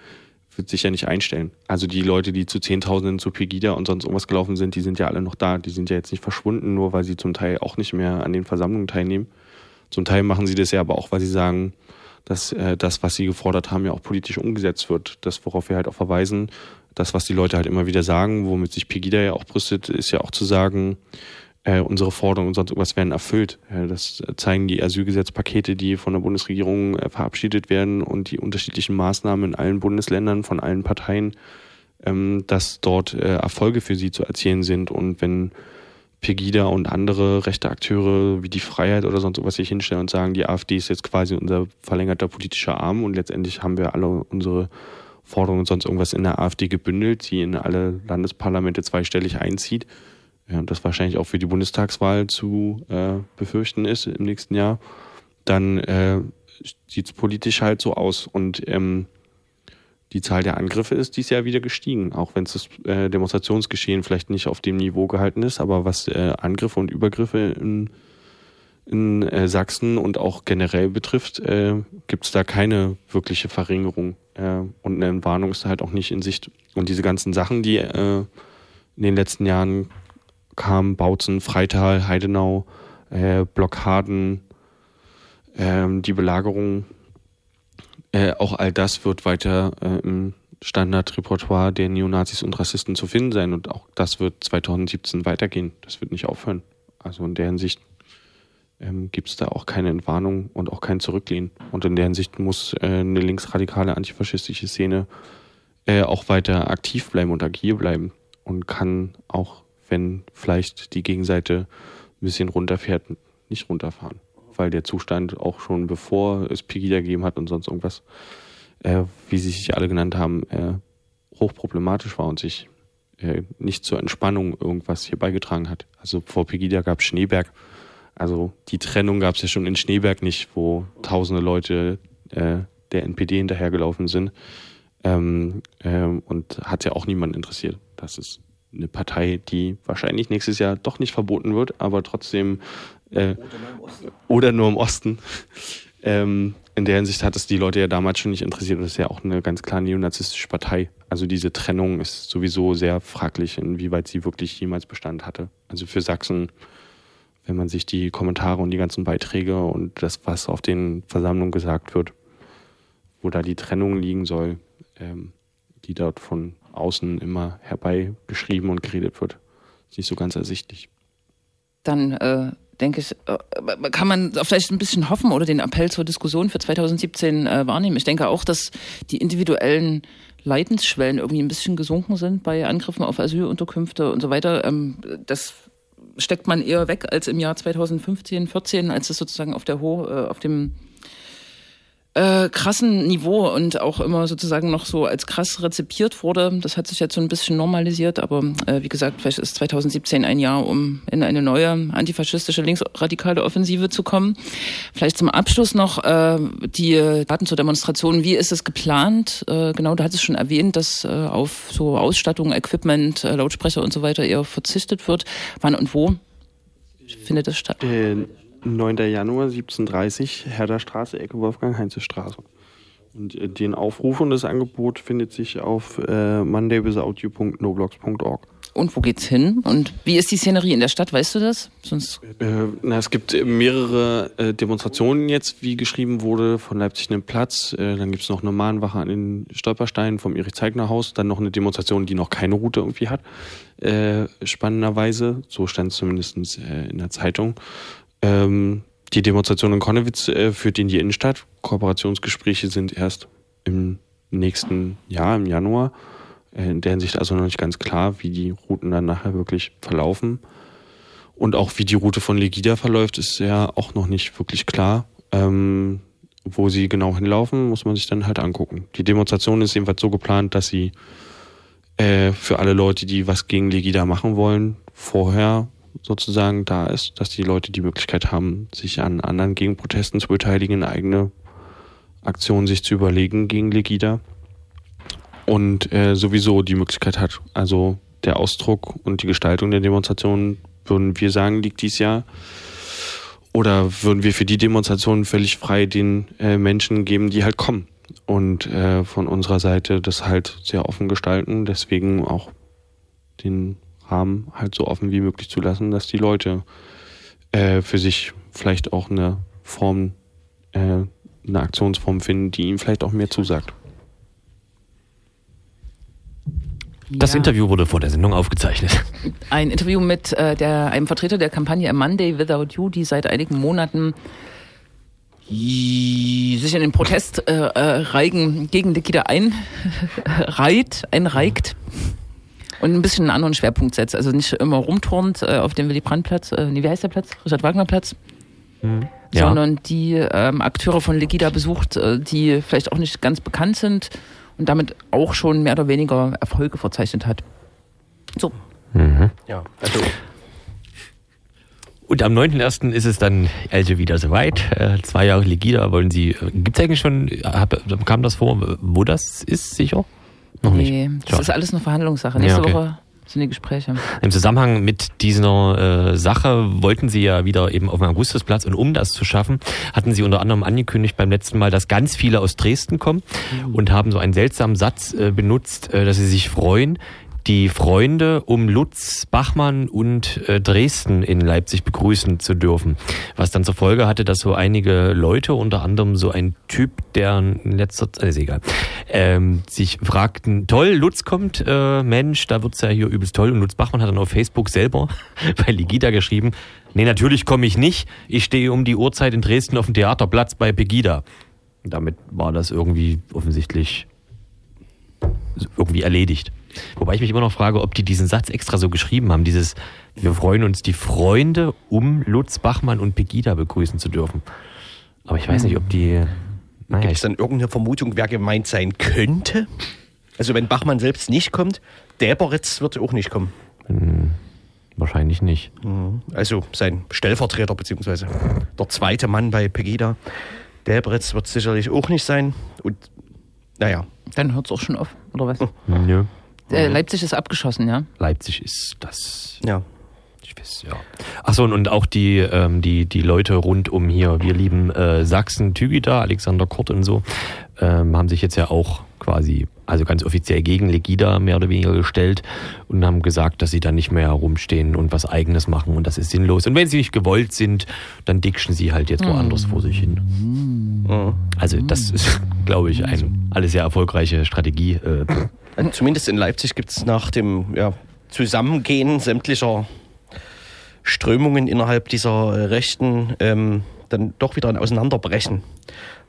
wird sich ja nicht einstellen. Also die Leute, die zu Zehntausenden zu Pegida und sonst irgendwas gelaufen sind, die sind ja alle noch da. Die sind ja jetzt nicht verschwunden, nur weil sie zum Teil auch nicht mehr an den Versammlungen teilnehmen. Zum Teil machen sie das ja aber auch, weil sie sagen, dass äh, das, was sie gefordert haben, ja auch politisch umgesetzt wird. Das, worauf wir halt auch verweisen, das, was die Leute halt immer wieder sagen, womit sich Pegida ja auch brüstet, ist ja auch zu sagen, äh, unsere Forderungen und sonst irgendwas werden erfüllt. Äh, das zeigen die Asylgesetzpakete, die von der Bundesregierung äh, verabschiedet werden und die unterschiedlichen Maßnahmen in allen Bundesländern von allen Parteien, ähm, dass dort äh, Erfolge für sie zu erzielen sind. Und wenn Pegida und andere rechte Akteure wie die Freiheit oder sonst was sich hinstellen und sagen, die AfD ist jetzt quasi unser verlängerter politischer Arm und letztendlich haben wir alle unsere Forderungen und sonst irgendwas in der AfD gebündelt, die in alle Landesparlamente zweistellig einzieht. Das wahrscheinlich auch für die Bundestagswahl zu äh, befürchten ist im nächsten Jahr, dann äh, sieht es politisch halt so aus. Und ähm, die Zahl der Angriffe ist dies Jahr wieder gestiegen, auch wenn das äh, Demonstrationsgeschehen vielleicht nicht auf dem Niveau gehalten ist, aber was äh, Angriffe und Übergriffe in in äh, Sachsen und auch generell betrifft, äh, gibt es da keine wirkliche Verringerung. Äh, und eine Entwarnung ist halt auch nicht in Sicht. Und diese ganzen Sachen, die äh, in den letzten Jahren kamen, Bautzen, Freital, Heidenau, äh, Blockaden, äh, die Belagerung, äh, auch all das wird weiter äh, im Standardrepertoire der Neonazis und Rassisten zu finden sein. Und auch das wird 2017 weitergehen. Das wird nicht aufhören. Also in der Hinsicht ähm, gibt es da auch keine Entwarnung und auch kein Zurücklehnen. Und in der Hinsicht muss äh, eine linksradikale antifaschistische Szene äh, auch weiter aktiv bleiben und agil bleiben und kann auch, wenn vielleicht die Gegenseite ein bisschen runterfährt, nicht runterfahren. Weil der Zustand auch schon bevor es Pegida gegeben hat und sonst irgendwas, äh, wie sie sich alle genannt haben, äh, hochproblematisch war und sich äh, nicht zur Entspannung irgendwas hier beigetragen hat. Also vor Pegida gab es Schneeberg, also die Trennung gab es ja schon in Schneeberg nicht, wo tausende Leute äh, der NPD hinterhergelaufen sind. Ähm, ähm, und hat ja auch niemand interessiert. Das ist eine Partei, die wahrscheinlich nächstes Jahr doch nicht verboten wird, aber trotzdem Äh, oder nur im Osten. [laughs] Ähm, in der Hinsicht hat es die Leute ja damals schon nicht interessiert. Das ist ja auch eine ganz klar neonazistische Partei. Also diese Trennung ist sowieso sehr fraglich, inwieweit sie wirklich jemals Bestand hatte. Also für Sachsen, wenn man sich die Kommentare und die ganzen Beiträge und das, was auf den Versammlungen gesagt wird, wo da die Trennung liegen soll, ähm, die dort von außen immer herbeigeschrieben und geredet wird, ist nicht so ganz ersichtlich. Dann äh, denke ich, äh, kann man vielleicht ein bisschen hoffen oder den Appell zur Diskussion für 2017 äh, wahrnehmen. Ich denke auch, dass die individuellen Leidensschwellen irgendwie ein bisschen gesunken sind bei Angriffen auf Asylunterkünfte und so weiter. Ähm, das steckt man eher weg als im Jahr 2015, 14, als es sozusagen auf der Ho äh, auf dem äh, krassen Niveau und auch immer sozusagen noch so als krass rezipiert wurde. Das hat sich jetzt so ein bisschen normalisiert, aber äh, wie gesagt, vielleicht ist 2017 ein Jahr, um in eine neue antifaschistische linksradikale Offensive zu kommen. Vielleicht zum Abschluss noch äh, die Daten zur Demonstration. Wie ist es geplant? Äh, genau, du hattest schon erwähnt, dass äh, auf so Ausstattung, Equipment, äh, Lautsprecher und so weiter eher verzichtet wird. Wann und wo findet das statt? Äh, 9. Januar 1730, Herderstraße, Ecke Wolfgang-Heinze-Straße. Und äh, den Aufruf und das Angebot findet sich auf äh, mondaywisaudio.noblogs.org. Und wo geht's hin? Und wie ist die Szenerie in der Stadt? Weißt du das? Sonst äh, na, es gibt mehrere äh, Demonstrationen jetzt, wie geschrieben wurde, von Leipzig einen Platz. Äh, dann gibt's noch eine Mahnwache an den Stolpersteinen vom Erich-Zeigner-Haus. Dann noch eine Demonstration, die noch keine Route irgendwie hat. Äh, spannenderweise, so stand es zumindest äh, in der Zeitung. Ähm, die Demonstration in Konnewitz äh, führt in die Innenstadt. Kooperationsgespräche sind erst im nächsten Jahr, im Januar. Äh, in der Hinsicht also noch nicht ganz klar, wie die Routen dann nachher wirklich verlaufen. Und auch wie die Route von Legida verläuft, ist ja auch noch nicht wirklich klar. Ähm, wo sie genau hinlaufen, muss man sich dann halt angucken. Die Demonstration ist jedenfalls so geplant, dass sie äh, für alle Leute, die was gegen Legida machen wollen, vorher sozusagen da ist, dass die Leute die Möglichkeit haben, sich an anderen Gegenprotesten zu beteiligen, eigene Aktionen sich zu überlegen gegen Legida und äh, sowieso die Möglichkeit hat. Also der Ausdruck und die Gestaltung der Demonstrationen, würden wir sagen, liegt dies Jahr. Oder würden wir für die Demonstrationen völlig frei den äh, Menschen geben, die halt kommen. Und äh, von unserer Seite das halt sehr offen gestalten, deswegen auch den Rahmen halt so offen wie möglich zu lassen, dass die Leute äh, für sich vielleicht auch eine Form, äh, eine Aktionsform finden, die ihnen vielleicht auch mehr zusagt. Das ja. Interview wurde vor der Sendung aufgezeichnet. Ein Interview mit äh, der, einem Vertreter der Kampagne A Monday Without You, die seit einigen Monaten sich in den Protest äh, äh, Reigen gegen Nikita einreiht, [laughs] einreigt und ein bisschen einen anderen Schwerpunkt setzt. Also nicht immer rumturnt äh, auf dem Willy Brandt-Platz, äh, nee, wie heißt der Platz? Richard-Wagner-Platz. Mhm. Ja. Sondern die ähm, Akteure von Legida besucht, äh, die vielleicht auch nicht ganz bekannt sind und damit auch schon mehr oder weniger Erfolge verzeichnet hat. So. Mhm. Ja, also. Und am 9.1. ist es dann also wieder soweit. Äh, zwei Jahre Legida wollen Sie. Äh, Gibt es eigentlich schon, hab, kam das vor, wo das ist, sicher? Noch nee, nicht. das Schade. ist alles eine Verhandlungssache. Nächste ja, okay. Woche sind die Gespräche. Im Zusammenhang mit dieser äh, Sache wollten Sie ja wieder eben auf dem Augustusplatz und um das zu schaffen, hatten Sie unter anderem angekündigt beim letzten Mal, dass ganz viele aus Dresden kommen mhm. und haben so einen seltsamen Satz äh, benutzt, äh, dass Sie sich freuen, die Freunde um Lutz, Bachmann und äh, Dresden in Leipzig begrüßen zu dürfen. Was dann zur Folge hatte, dass so einige Leute, unter anderem so ein Typ, der in letzter Zeit, ist egal, ähm, sich fragten, toll, Lutz kommt, äh, Mensch, da wird's ja hier übelst toll. Und Lutz Bachmann hat dann auf Facebook selber [laughs] bei Ligida geschrieben, nee, natürlich komme ich nicht, ich stehe um die Uhrzeit in Dresden auf dem Theaterplatz bei Pegida. Damit war das irgendwie offensichtlich irgendwie erledigt. Wobei ich mich immer noch frage, ob die diesen Satz extra so geschrieben haben, dieses wir freuen uns die Freunde, um Lutz Bachmann und Pegida begrüßen zu dürfen. Aber ich weiß nicht, ob die. Naja, Gibt es dann irgendeine Vermutung, wer gemeint sein könnte? Also wenn Bachmann selbst nicht kommt, Däberitz wird auch nicht kommen. Hm, wahrscheinlich nicht. Mhm. Also sein Stellvertreter beziehungsweise der zweite Mann bei Pegida. Däberitz wird sicherlich auch nicht sein. Und naja. Dann hört es auch schon auf, oder was? Hm, ja. Äh, Leipzig ist abgeschossen, ja? Leipzig ist das. Ja. Ich weiß, ja. Achso, und, und auch die, ähm, die, die Leute rund um hier, wir lieben äh, Sachsen, Tügida, Alexander Kort und so, ähm, haben sich jetzt ja auch quasi, also ganz offiziell gegen Legida mehr oder weniger gestellt und haben gesagt, dass sie dann nicht mehr herumstehen und was Eigenes machen und das ist sinnlos. Und wenn sie nicht gewollt sind, dann dickschen sie halt jetzt woanders vor sich hin. Mhm. Also das ist, [laughs] glaube ich, eine alles sehr erfolgreiche Strategie. Äh, Zumindest in Leipzig gibt es nach dem ja, Zusammengehen sämtlicher Strömungen innerhalb dieser äh, Rechten ähm, dann doch wieder ein Auseinanderbrechen.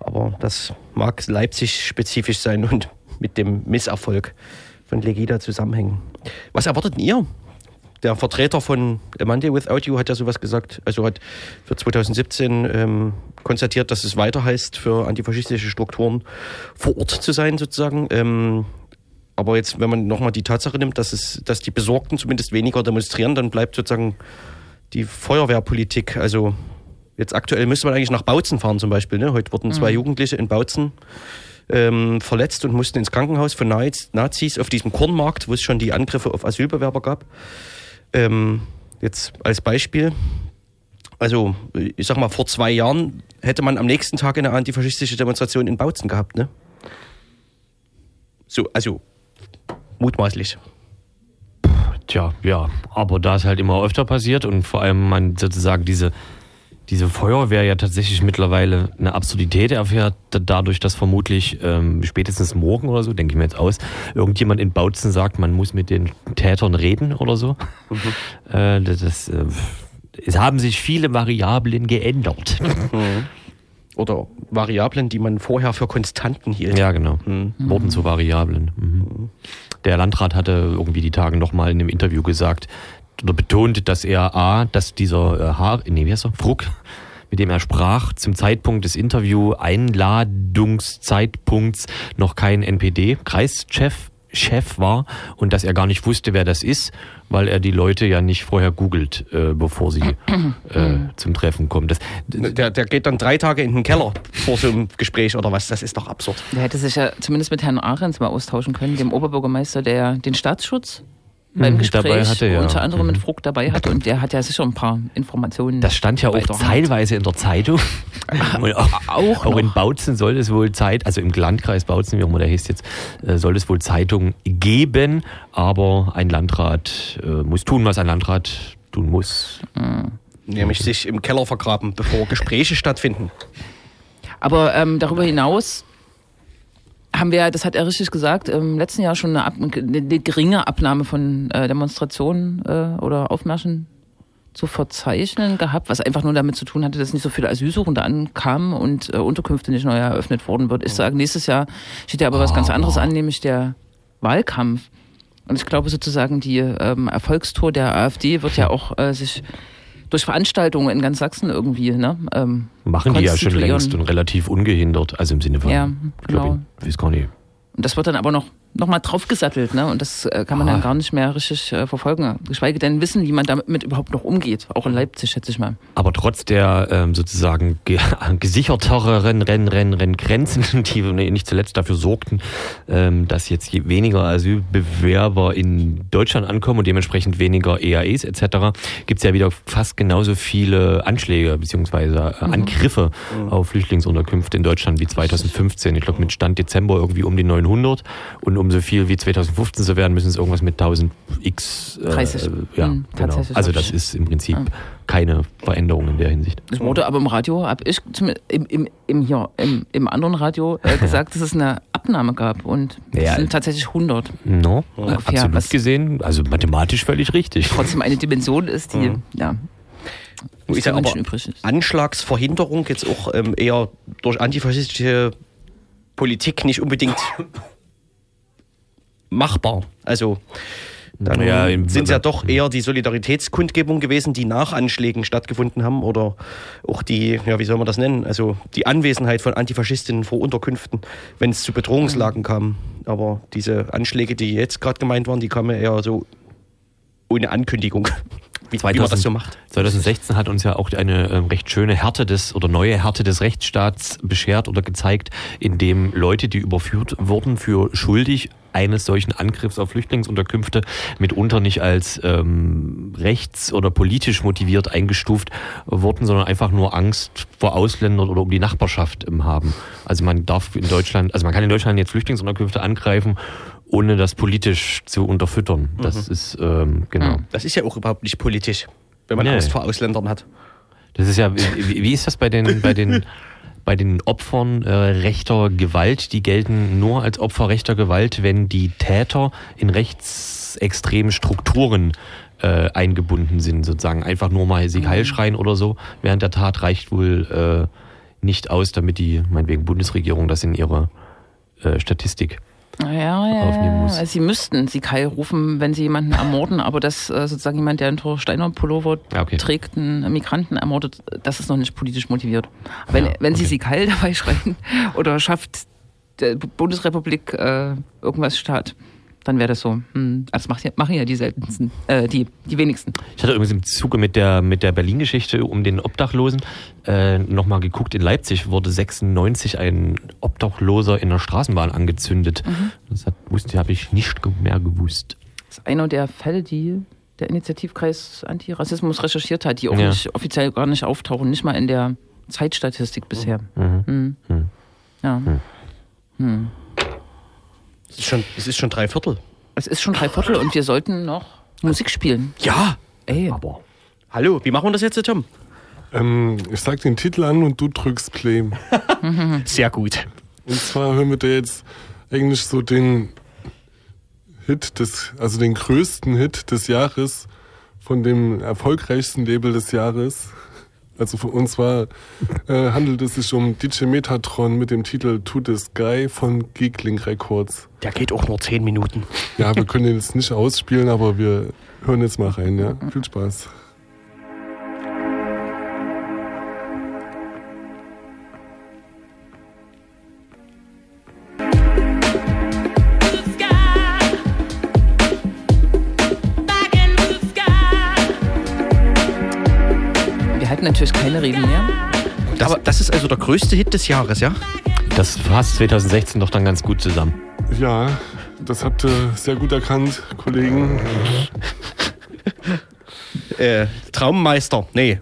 Aber das mag Leipzig spezifisch sein und [laughs] mit dem Misserfolg von Legida zusammenhängen. Was erwartet ihr? Der Vertreter von A Monday Without You hat ja sowas gesagt, also hat für 2017 ähm, konstatiert, dass es weiter heißt, für antifaschistische Strukturen vor Ort zu sein, sozusagen. Ähm, aber jetzt, wenn man nochmal die Tatsache nimmt, dass, es, dass die Besorgten zumindest weniger demonstrieren, dann bleibt sozusagen die Feuerwehrpolitik. Also jetzt aktuell müsste man eigentlich nach Bautzen fahren zum Beispiel. Ne? Heute wurden zwei Jugendliche in Bautzen ähm, verletzt und mussten ins Krankenhaus von Naz- Nazis auf diesem Kornmarkt, wo es schon die Angriffe auf Asylbewerber gab. Ähm, jetzt als Beispiel. Also, ich sag mal, vor zwei Jahren hätte man am nächsten Tag eine antifaschistische Demonstration in Bautzen gehabt, ne? So, also mutmaßlich. Tja, ja, aber da es halt immer öfter passiert und vor allem man sozusagen diese, diese Feuerwehr ja tatsächlich mittlerweile eine Absurdität erfährt, da- dadurch, dass vermutlich ähm, spätestens morgen oder so, denke ich mir jetzt aus, irgendjemand in Bautzen sagt, man muss mit den Tätern reden oder so. Äh, das, äh, es haben sich viele Variablen geändert. [laughs] Oder Variablen, die man vorher für Konstanten hielt. Ja, genau. Wurden zu Variablen. Der Landrat hatte irgendwie die Tage nochmal in einem Interview gesagt oder betont, dass er A, dass dieser äh, Haar, nee, wie heißt er? Fruck, mit dem er sprach, zum Zeitpunkt des Interview Einladungszeitpunkts noch kein NPD-Kreischef Chef war und dass er gar nicht wusste, wer das ist, weil er die Leute ja nicht vorher googelt, äh, bevor sie äh, zum Treffen kommen. Das, Der, der geht dann drei Tage in den Keller vor so einem Gespräch oder was. Das ist doch absurd. Der hätte sich ja zumindest mit Herrn Ahrens mal austauschen können, dem Oberbürgermeister, der den Staatsschutz beim Mhm, Gespräch hatte, ja. unter anderem mit Mhm. Fruck dabei hatte. Und der hat ja sicher ein paar Informationen. Das stand ja auch teilweise in der Zeitung. [laughs] Und auch, auch auch in. Bautzen soll es wohl Zeit, also im Landkreis Bautzen, wie auch immer der hieß jetzt, äh, soll es wohl Zeitung geben, aber ein Landrat äh, muss tun, was ein Landrat tun muss. Nämlich sich im Keller vergraben, bevor Gespräche stattfinden. Aber ähm, darüber hinaus haben wir, das hat er richtig gesagt, im letzten Jahr schon eine, Ab eine, geringe Abnahme von äh, Demonstrationen äh, oder Aufmärschen zu verzeichnen gehabt, was einfach nur damit zu tun hatte, dass nicht so viele Asylsuchende ankamen und äh, Unterkünfte nicht neu eröffnet worden wird. Ich sage, nächstes Jahr steht ja aber was ganz anderes an, nämlich der Wahlkampf. Und ich glaube sozusagen, die ähm, Erfolgstour der AfD wird ja auch äh, sich durch Veranstaltungen in ganz Sachsen irgendwie, ne? Ähm, Machen die ja schon längst und relativ ungehindert, also im Sinne von, Ja, ich glaub, genau. ich weiß gar nicht. Und das wird dann aber noch, noch mal draufgesattelt, ne? Und das äh, kann man Ah. dann gar nicht mehr richtig äh, verfolgen. Geschweige denn wissen, wie man damit überhaupt noch umgeht. Auch in Leipzig, schätze ich mal. Aber trotz der ähm, sozusagen ge [laughs] gesicherteren Renn, Renn, Renn Grenzen, [laughs] die nicht zuletzt dafür sorgten, ähm, dass jetzt je weniger Asylbewerber in Deutschland ankommen und dementsprechend weniger EAEs etc., gibt es ja wieder fast genauso viele Anschläge bzw. Äh, Angriffe auf Flüchtlingsunterkünfte in Deutschland wie 2015. Ich glaube mit Stand Dezember irgendwie um die 900 und um so viel wie 2015 zu werden, müssen es irgendwas mit 1000 x äh, 30. ja, Mhm, genau. Also das ist im Prinzip Ja. keine Veränderung in der Hinsicht. Es wurde aber im Radio, hab ich zum, im, im, im, hier, im, im anderen Radio äh, [laughs] gesagt, dass es eine Abnahme gab. Und es Ja. sind tatsächlich 100. No, Ungefähr, absolut was- gesehen, also mathematisch völlig richtig. Trotzdem eine Dimension ist, die, ja, Wo ist ja aber Menschen übrig ist. Anschlagsverhinderung jetzt auch ähm, eher durch antifaschistische Politik nicht unbedingt machbar. Also dann Ja, sind es ja doch eher die Solidaritätskundgebungen gewesen, die nach Anschlägen stattgefunden haben oder auch die, ja, wie soll man das nennen, also die Anwesenheit von Antifaschistinnen vor Unterkünften, wenn es zu Bedrohungslagen kam. Aber diese Anschläge, die jetzt gerade gemeint waren, die kamen eher so ohne Ankündigung. [laughs] wie, wie man das so macht. 2016 hat uns ja auch eine ähm, recht schöne Härte des oder neue Härte des Rechtsstaats beschert oder gezeigt, indem Leute, die überführt wurden für schuldig eines solchen Angriffs auf Flüchtlingsunterkünfte mitunter nicht als ähm, rechts- oder politisch motiviert eingestuft wurden, sondern einfach nur Angst vor Ausländern oder um die Nachbarschaft haben. Also man darf in Deutschland, also man kann in Deutschland jetzt Flüchtlingsunterkünfte angreifen, ohne das politisch zu unterfüttern. Das ist ähm, genau. Das ist ja auch überhaupt nicht politisch, wenn man Nee. Angst vor Ausländern hat. Das ist ja, wie, wie ist das bei den, bei den, [laughs] bei den Opfern äh, rechter Gewalt? Die gelten nur als Opfer rechter Gewalt, wenn die Täter in rechtsextremen Strukturen äh, eingebunden sind, sozusagen. Einfach nur mal Sieg Heil schreien oder so während der Tat reicht wohl äh, nicht aus, damit die, meinetwegen Bundesregierung, das in ihre äh, Statistik Ja, ja, aufnehmen muss. Also sie müssten sie Kai rufen, wenn sie jemanden ermorden, aber dass äh, sozusagen jemand, der einen Thor Steiner Pullover Ja, okay. trägt, einen Migranten ermordet, das ist noch nicht politisch motiviert. Wenn, Ja, wenn sie okay. sie Kai [laughs] dabei schreien oder schafft der Bundesrepublik äh, irgendwas Staat, dann wäre das so. Hm, das macht ja, machen ja die seltensten, äh, die, die wenigsten. Ich hatte übrigens im Zuge mit der, mit der Berlin-Geschichte um den Obdachlosen äh, nochmal geguckt. In Leipzig wurde 96 ein Obdachloser in der Straßenbahn angezündet. Das hat, wusste, habe ich nicht mehr gewusst. Das ist einer der Fälle, die der Initiativkreis Antirassismus recherchiert hat, die auch Ja. nicht, offiziell gar nicht auftauchen, nicht mal in der Zeitstatistik bisher. Mhm. Hm. Hm. Ja. Hm. Es ist schon, es ist schon drei Viertel. Es ist schon drei Viertel und wir sollten noch Musik spielen. Ja, Ey, aber. Hallo, wie machen wir das jetzt, Tom? Ähm, ich sag den Titel an und du drückst Play. [laughs] Sehr gut. Und zwar hören wir da jetzt eigentlich so den Hit des, also den größten Hit des Jahres von dem erfolgreichsten Label des Jahres. Also für uns war, äh, handelt es sich um DJ Metatron mit dem Titel To the Sky von Geekling Records. Der geht auch nur zehn Minuten. Ja, wir können den jetzt nicht ausspielen, aber wir hören jetzt mal rein, ja. Viel Spaß. Keine Reden mehr. Das, das ist also der größte Hit des Jahres, ja? Das fasst 2016 doch dann ganz gut zusammen. Ja, das habt ihr sehr gut erkannt, Kollegen. [laughs] Äh, Traummeister. Nee.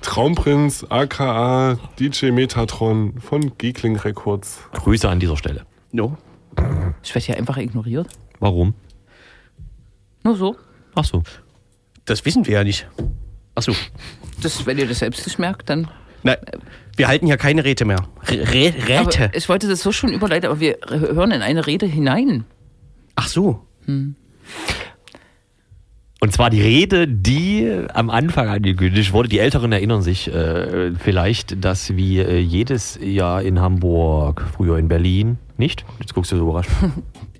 Traumprinz aka DJ Metatron von Geekling Records. Grüße an dieser Stelle. No. Ich werde hier einfach ignoriert. Warum? Nur so. Ach so. Das wissen wir ja nicht. Achso. Das, wenn ihr das selbst nicht merkt, dann. Nein, wir halten hier keine Räte mehr. R Rä Räte. Aber ich wollte das so schon überleiten, aber wir hören in eine Rede hinein. Ach so. Und zwar die Rede, die am Anfang angekündigt wurde. Die Älteren erinnern sich äh, vielleicht, dass wie äh, jedes Jahr in Hamburg, früher in Berlin, nicht? Jetzt guckst du so überrascht. [laughs]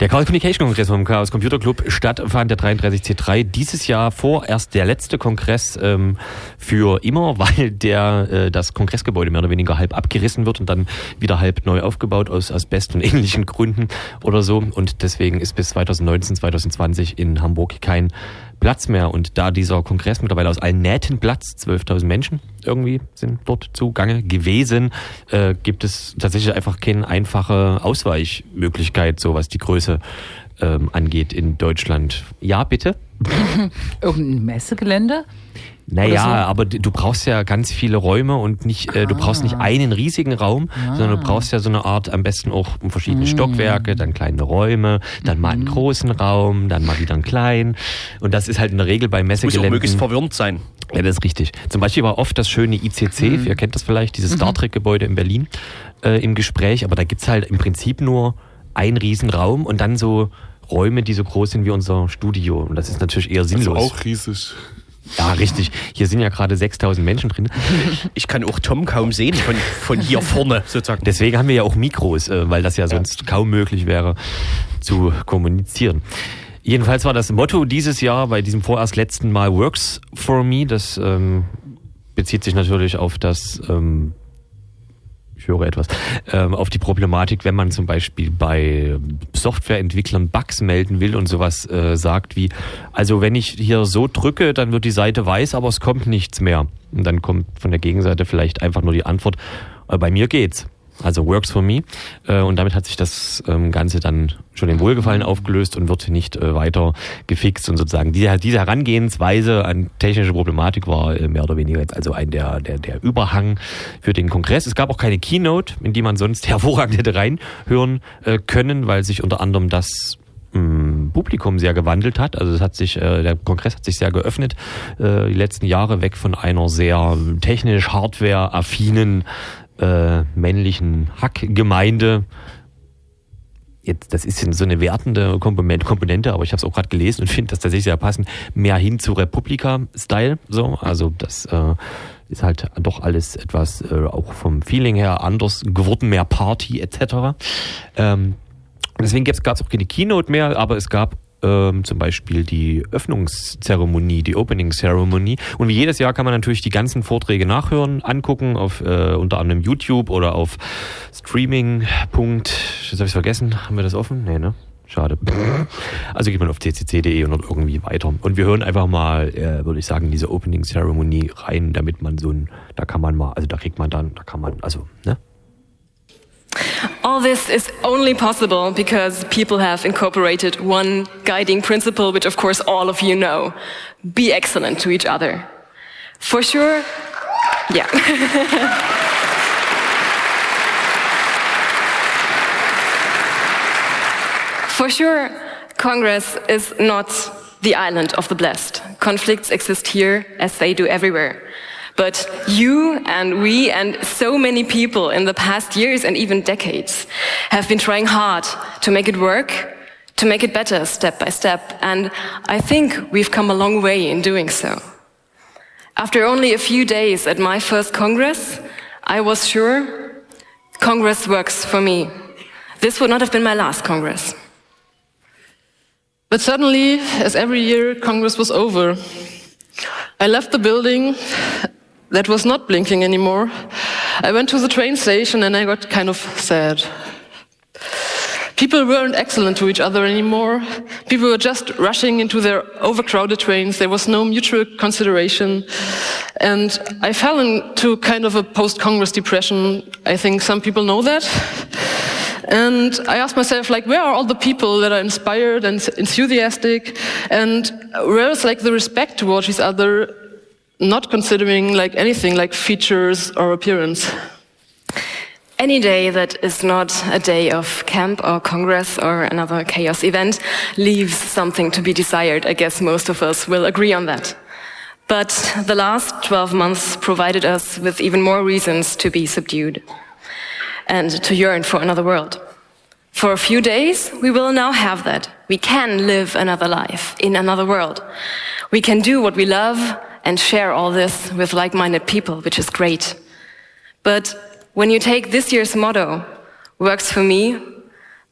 Der Chaos Communication Kongress vom Chaos Computer Club stattfand, der 33C3. Dieses Jahr vorerst der letzte Kongress ähm, für immer, [laughs] weil der äh, das Kongressgebäude mehr oder weniger halb abgerissen wird und dann wieder halb neu aufgebaut aus Asbest und [laughs] ähnlichen Gründen oder so. Und deswegen ist bis 2019, 2020 in Hamburg kein Platz mehr. Und da dieser Kongress mittlerweile aus allen Nähten platzt, 12.000 Menschen irgendwie sind dort zugange gewesen, äh, gibt es tatsächlich einfach keine einfache Ausweichmöglichkeit, so was die Größe ähm, angeht in Deutschland. Ja, bitte? [laughs] Irgendein Messegelände? Naja, so. aber du brauchst ja ganz viele Räume und nicht, äh, du brauchst nicht einen riesigen Raum, sondern du brauchst ja so eine Art, am besten auch um verschiedene Stockwerke, dann kleine Räume, dann mal einen großen Raum, dann mal wieder einen kleinen. Und das ist halt in der Regel bei Muss auch Messegeländen. möglichst verwirrend sein. Ja, das ist richtig. Zum Beispiel war oft das schöne ICC, ihr kennt das vielleicht, dieses Star Trek-Gebäude in Berlin, äh, im Gespräch, aber da gibt's halt im Prinzip nur einen Riesenraum und dann so Räume, die so groß sind wie unser Studio. Und das ist natürlich eher Also sinnlos. auch riesig. Ja, richtig. Hier sind ja gerade 6000 Menschen drin. Ich kann auch Tom kaum sehen von, von hier vorne sozusagen. Deswegen haben wir ja auch Mikros, äh, weil das ja sonst kaum möglich wäre zu kommunizieren. Jedenfalls war das Motto dieses Jahr bei diesem vorerst letzten Mal Works for Me. Das ähm, bezieht sich natürlich auf das, ähm, ich höre etwas, ähm, auf die Problematik, wenn man zum Beispiel bei Softwareentwicklern Bugs melden will und sowas äh, sagt wie, also wenn ich hier so drücke, dann wird die Seite weiß, aber es kommt nichts mehr. Und dann kommt von der Gegenseite vielleicht einfach nur die Antwort, äh, bei mir geht's. Also works for me. Äh, und damit hat sich das ähm, Ganze dann schon in Wohlgefallen aufgelöst und wird nicht äh, weiter gefixt. Und sozusagen diese, diese Herangehensweise an technische Problematik war äh, mehr oder weniger jetzt also ein der, der, der Überhang für den Kongress. Es gab auch keine Keynote, in die man sonst [laughs] hervorragend hätte reinhören können, weil sich unter anderem das hm, Publikum sehr gewandelt hat. Also es hat sich, äh, der Kongress hat sich sehr geöffnet äh, die letzten Jahre weg von einer sehr technisch Hardware-affinen äh, männlichen Hackgemeinde. Jetzt, das ist so eine wertende Komponente, aber ich habe es auch gerade gelesen und finde das tatsächlich sehr passend, mehr hin zu Republika-Style. So, also das äh, ist halt doch alles etwas äh, auch vom Feeling her anders geworden, mehr Party etc. Ähm, deswegen gab es auch keine Keynote mehr, aber es gab ähm, zum Beispiel die Öffnungszeremonie, die Opening Ceremony. Und wie jedes Jahr kann man natürlich die ganzen Vorträge nachhören, angucken auf äh, unter anderem YouTube oder auf Streaming. Jetzt habe ich vergessen. Haben wir das offen? Nee, ne? Schade. Also geht man auf ccc.de und irgendwie weiter. Und wir hören einfach mal, äh, würde ich sagen, diese Opening Ceremony rein, damit man so ein, da kann man mal, also da kriegt man dann, da kann man, also, ne? All this is only possible because people have incorporated one guiding principle, which of course all of you know. Be excellent to each other. For sure, yeah. [laughs] For sure, Congress is not the island of the blessed. Conflicts exist here as they do everywhere. But you and we and so many people in the past years and even decades have been trying hard to make it work, to make it better step by step. And I think we've come a long way in doing so. After only a few days at my first Congress, I was sure Congress works for me. This would not have been my last Congress. But suddenly, as every year, Congress was over. I left the building that was not blinking anymore. I went to the train station and I got kind of sad. People weren't excellent to each other anymore. People were just rushing into their overcrowded trains. There was no mutual consideration. And I fell into kind of a post-Congress depression. I think some people know that. And I asked myself, like, where are all the people that are inspired and enthusiastic? And where is like the respect towards each other not considering like anything like features or appearance. Any day that is not a day of camp or congress or another chaos event leaves something to be desired. I guess most of us will agree on that. But the last 12 months provided us with even more reasons to be subdued and to yearn for another world. For a few days, we will now have that. We can live another life in another world. We can do what we love and share all this with like minded people, which is great. But when you take this year's motto, works for me,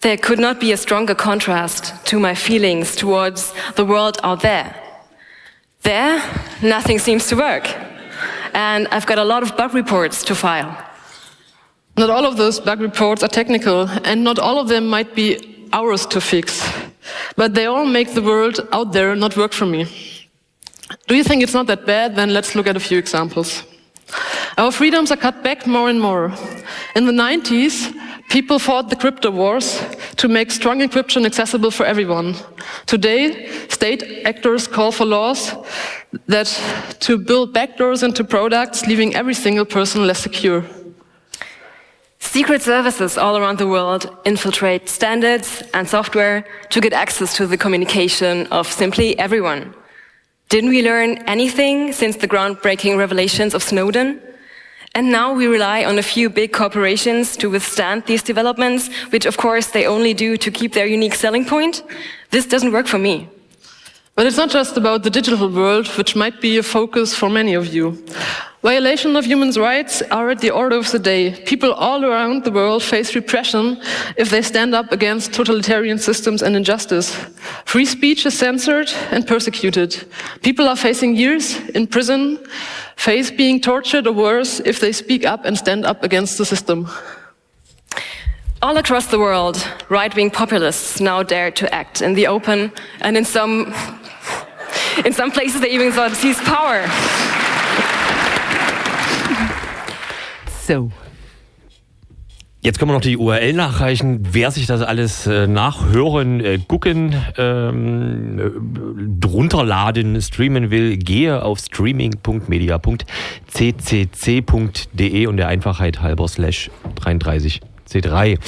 there could not be a stronger contrast to my feelings towards the world out there. There, nothing seems to work. And I've got a lot of bug reports to file. Not all of those bug reports are technical, and not all of them might be ours to fix. But they all make the world out there not work for me. Do you think it's not that bad? Then let's look at a few examples. Our freedoms are cut back more and more. In the 90s, people fought the crypto wars to make strong encryption accessible for everyone. Today, state actors call for laws that to build backdoors into products, leaving every single person less secure. Secret services all around the world infiltrate standards and software to get access to the communication of simply everyone. Didn't we learn anything since the groundbreaking revelations of Snowden? And now we rely on a few big corporations to withstand these developments, which of course they only do to keep their unique selling point. This doesn't work for me. But it's not just about the digital world, which might be a focus for many of you. Violation of human rights are at the order of the day. People all around the world face repression if they stand up against totalitarian systems and injustice. Free speech is censored and persecuted. People are facing years in prison, face being tortured or worse if they speak up and stand up against the system. All across the world, right wing populists now dare to act in the open, and in some, in some places, they even sought to seize power. So. Jetzt können wir noch die URL nachreichen. Wer sich das alles äh, nachhören, äh, gucken, ähm, äh, drunter laden, streamen will, gehe auf streaming.media.ccc.de und der Einfachheit halber slash 33 C3.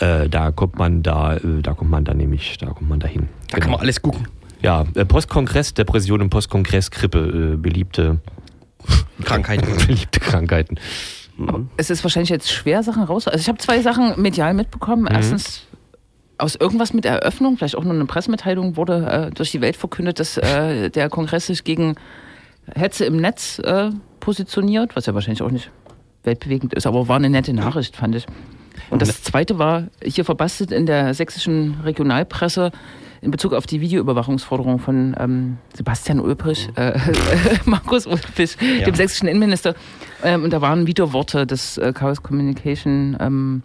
Äh, da kommt man da, äh, da kommt man da nämlich, da kommt man dahin. Da kann man alles gucken. Ja, äh, Postkongress, Depression und Postkongress-Grippe, äh, beliebte [laughs] Krankheiten. [laughs] beliebte Krankheiten. Es ist wahrscheinlich jetzt schwer, Sachen raus. Also ich habe zwei Sachen medial mitbekommen. Erstens aus irgendwas mit Eröffnung, vielleicht auch nur eine Pressemitteilung, wurde äh, durch die Welt verkündet, dass äh, [laughs] der Kongress sich gegen Hetze im Netz äh, positioniert, was ja wahrscheinlich auch nicht weltbewegend ist, aber war eine nette Nachricht, fand ich. Und das zweite war hier verbastelt in der sächsischen Regionalpresse in Bezug auf die Videoüberwachungsforderung von ähm, Sebastian Ulbrich, äh, [laughs] Markus Ulbrich, dem sächsischen Innenminister. Ähm, und da waren Videoworte des äh, Chaos Communication ähm,